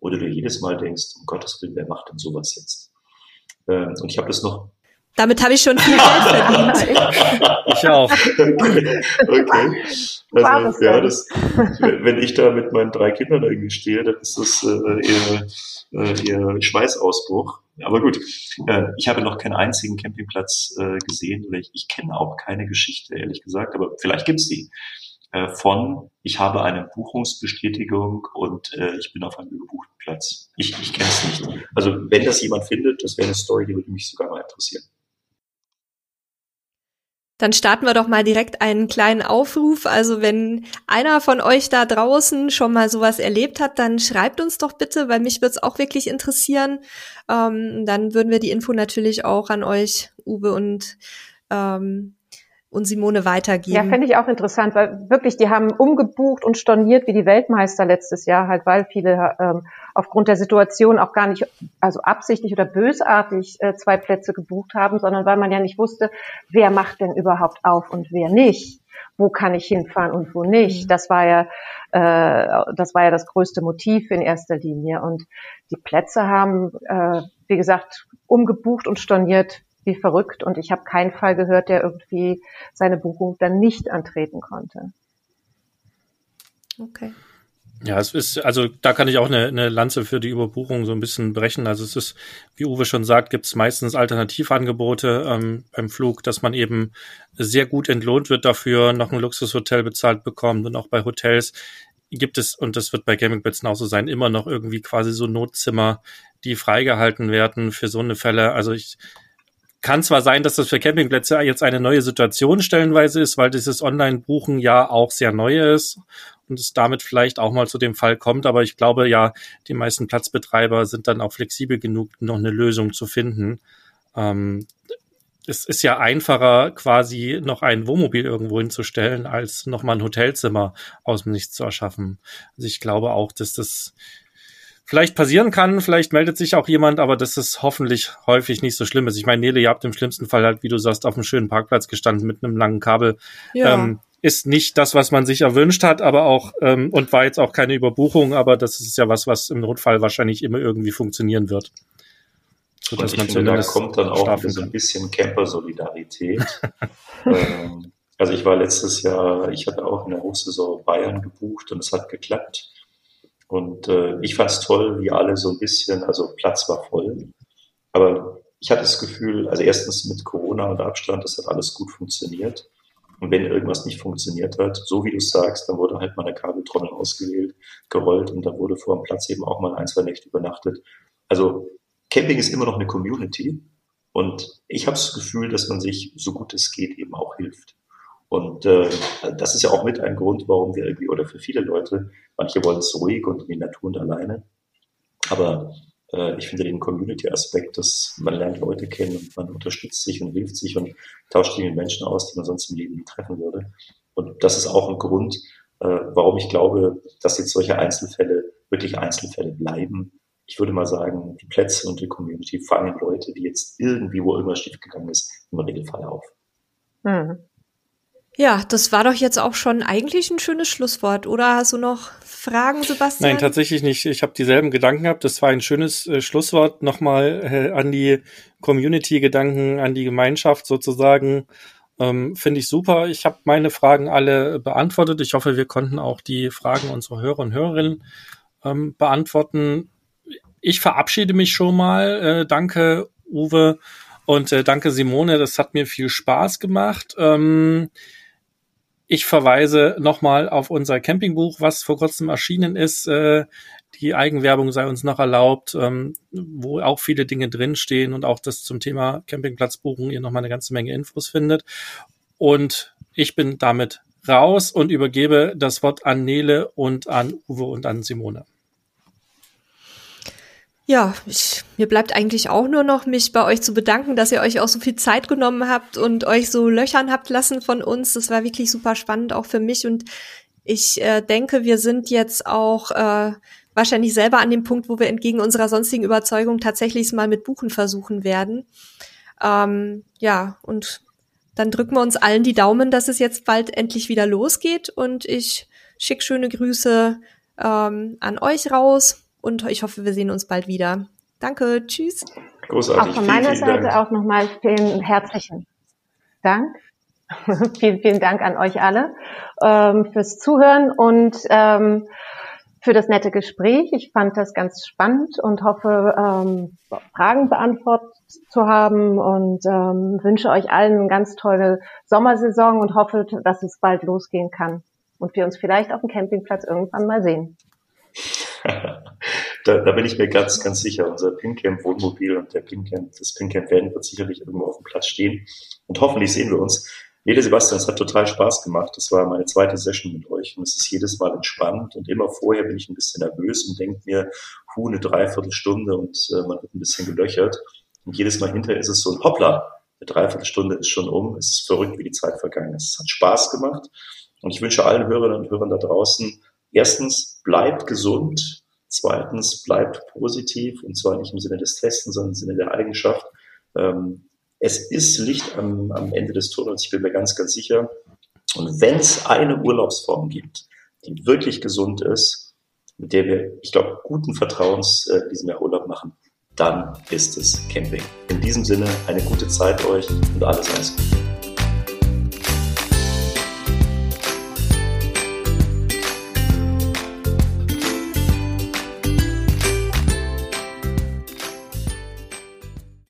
Oder du jedes Mal denkst, um Gottes Willen, wer macht denn sowas jetzt? Ähm, und ich habe das noch damit habe ich schon viel Geld <laughs> verdient. ich auch. Okay. okay. Also, ja, das, wenn ich da mit meinen drei Kindern irgendwie stehe, dann ist das äh, eher, äh, eher Schweißausbruch. Aber gut, äh, ich habe noch keinen einzigen Campingplatz äh, gesehen oder ich, ich kenne auch keine Geschichte, ehrlich gesagt, aber vielleicht gibt's die äh, von ich habe eine Buchungsbestätigung und äh, ich bin auf einem gebuchten Platz. Ich, ich kenne es nicht. Also wenn das jemand findet, das wäre eine Story, die würde mich sogar mal interessieren. Dann starten wir doch mal direkt einen kleinen Aufruf. Also wenn einer von euch da draußen schon mal sowas erlebt hat, dann schreibt uns doch bitte, weil mich wird's auch wirklich interessieren. Ähm, dann würden wir die Info natürlich auch an euch, Uwe und ähm, und Simone weitergeben. Ja, finde ich auch interessant, weil wirklich, die haben umgebucht und storniert wie die Weltmeister letztes Jahr, halt, weil viele ähm, aufgrund der Situation auch gar nicht, also absichtlich oder bösartig äh, zwei Plätze gebucht haben, sondern weil man ja nicht wusste, wer macht denn überhaupt auf und wer nicht. Wo kann ich hinfahren und wo nicht? Mhm. Das war ja, äh, das war ja das größte Motiv in erster Linie. Und die Plätze haben, äh, wie gesagt, umgebucht und storniert wie verrückt und ich habe keinen Fall gehört, der irgendwie seine Buchung dann nicht antreten konnte. Okay. Ja, es ist, also da kann ich auch eine, eine Lanze für die Überbuchung so ein bisschen brechen. Also es ist, wie Uwe schon sagt, gibt es meistens Alternativangebote ähm, beim Flug, dass man eben sehr gut entlohnt wird dafür, noch ein Luxushotel bezahlt bekommt und auch bei Hotels gibt es, und das wird bei Campingplätzen auch so sein, immer noch irgendwie quasi so Notzimmer, die freigehalten werden für so eine Fälle. Also ich kann zwar sein, dass das für Campingplätze jetzt eine neue Situation stellenweise ist, weil dieses Online-Buchen ja auch sehr neu ist und es damit vielleicht auch mal zu dem Fall kommt. Aber ich glaube ja, die meisten Platzbetreiber sind dann auch flexibel genug, noch eine Lösung zu finden. Ähm, es ist ja einfacher, quasi noch ein Wohnmobil irgendwo hinzustellen, als nochmal ein Hotelzimmer aus dem Nichts zu erschaffen. Also ich glaube auch, dass das vielleicht passieren kann, vielleicht meldet sich auch jemand, aber das ist hoffentlich häufig nicht so schlimm ist. Ich meine, Nele, ihr habt im schlimmsten Fall halt, wie du sagst, auf einem schönen Parkplatz gestanden mit einem langen Kabel. Ja. Ähm, ist nicht das, was man sich erwünscht hat, aber auch ähm, und war jetzt auch keine Überbuchung, aber das ist ja was, was im Notfall wahrscheinlich immer irgendwie funktionieren wird. So, dass man finde, da kommt dann auch so ein bisschen Camper-Solidarität. <laughs> ähm, also ich war letztes Jahr, ich hatte auch in der Hochsaison Bayern gebucht und es hat geklappt. Und äh, ich fand es toll, wie alle so ein bisschen, also Platz war voll. Aber ich hatte das Gefühl, also erstens mit Corona und Abstand, das hat alles gut funktioniert. Und wenn irgendwas nicht funktioniert hat, so wie du sagst, dann wurde halt mal eine Kabeltrommel ausgewählt, gerollt und dann wurde vor dem Platz eben auch mal ein, zwei Nächte übernachtet. Also Camping ist immer noch eine Community und ich habe das Gefühl, dass man sich so gut es geht eben auch hilft. Und äh, das ist ja auch mit ein Grund, warum wir irgendwie, oder für viele Leute, manche wollen es ruhig und in die Natur und alleine. Aber äh, ich finde den Community-Aspekt, dass man lernt Leute kennen und man unterstützt sich und hilft sich und tauscht sich mit Menschen aus, die man sonst im Leben nie treffen würde. Und das ist auch ein Grund, äh, warum ich glaube, dass jetzt solche Einzelfälle wirklich Einzelfälle bleiben. Ich würde mal sagen, die Plätze und die Community fangen Leute, die jetzt irgendwie, wo irgendwas schiefgegangen ist, im Regelfall auf. Mhm. Ja, das war doch jetzt auch schon eigentlich ein schönes Schlusswort. Oder hast du noch Fragen, Sebastian? Nein, tatsächlich nicht. Ich habe dieselben Gedanken gehabt. Das war ein schönes äh, Schlusswort nochmal äh, an die Community-Gedanken, an die Gemeinschaft sozusagen. Ähm, Finde ich super. Ich habe meine Fragen alle beantwortet. Ich hoffe, wir konnten auch die Fragen unserer Hörer und Hörerinnen ähm, beantworten. Ich verabschiede mich schon mal. Äh, danke, Uwe. Und äh, danke, Simone. Das hat mir viel Spaß gemacht. Ähm, ich verweise nochmal auf unser Campingbuch, was vor kurzem erschienen ist. Äh, die Eigenwerbung sei uns noch erlaubt, ähm, wo auch viele Dinge drinstehen und auch das zum Thema Campingplatzbuchen ihr nochmal eine ganze Menge Infos findet. Und ich bin damit raus und übergebe das Wort an Nele und an Uwe und an Simone. Ja, ich, mir bleibt eigentlich auch nur noch, mich bei euch zu bedanken, dass ihr euch auch so viel Zeit genommen habt und euch so löchern habt lassen von uns. Das war wirklich super spannend, auch für mich. Und ich äh, denke, wir sind jetzt auch äh, wahrscheinlich selber an dem Punkt, wo wir entgegen unserer sonstigen Überzeugung tatsächlich mal mit Buchen versuchen werden. Ähm, ja, und dann drücken wir uns allen die Daumen, dass es jetzt bald endlich wieder losgeht. Und ich schicke schöne Grüße ähm, an euch raus und ich hoffe, wir sehen uns bald wieder. Danke, tschüss. Großartig. Auch von meiner vielen, Seite Dank. auch nochmal vielen herzlichen Dank. <laughs> vielen, vielen Dank an euch alle ähm, fürs Zuhören und ähm, für das nette Gespräch. Ich fand das ganz spannend und hoffe, ähm, Fragen beantwortet zu haben und ähm, wünsche euch allen eine ganz tolle Sommersaison und hoffe, dass es bald losgehen kann und wir uns vielleicht auf dem Campingplatz irgendwann mal sehen. Da, da bin ich mir ganz, ganz sicher. Unser Pincamp Wohnmobil und der Pincamp, das Pincamp Van wird sicherlich irgendwo auf dem Platz stehen. Und hoffentlich sehen wir uns. Nele Sebastian, es hat total Spaß gemacht. Das war meine zweite Session mit euch und es ist jedes Mal entspannt. Und immer vorher bin ich ein bisschen nervös und denke mir, hu, eine Dreiviertelstunde und äh, man wird ein bisschen gelöchert. Und jedes Mal hinterher ist es so ein Hoppla, eine Dreiviertelstunde ist schon um. Es ist verrückt, wie die Zeit vergangen ist. Es hat Spaß gemacht. Und ich wünsche allen Hörerinnen und Hörern da draußen, erstens, bleibt gesund. Zweitens, bleibt positiv. Und zwar nicht im Sinne des Testens, sondern im Sinne der Eigenschaft. Ähm, es ist Licht am, am Ende des Tunnels. Ich bin mir ganz, ganz sicher. Und wenn es eine Urlaubsform gibt, die wirklich gesund ist, mit der wir, ich glaube, guten Vertrauens äh, diesem Jahr Urlaub machen, dann ist es Camping. In diesem Sinne eine gute Zeit euch und alles alles Gute.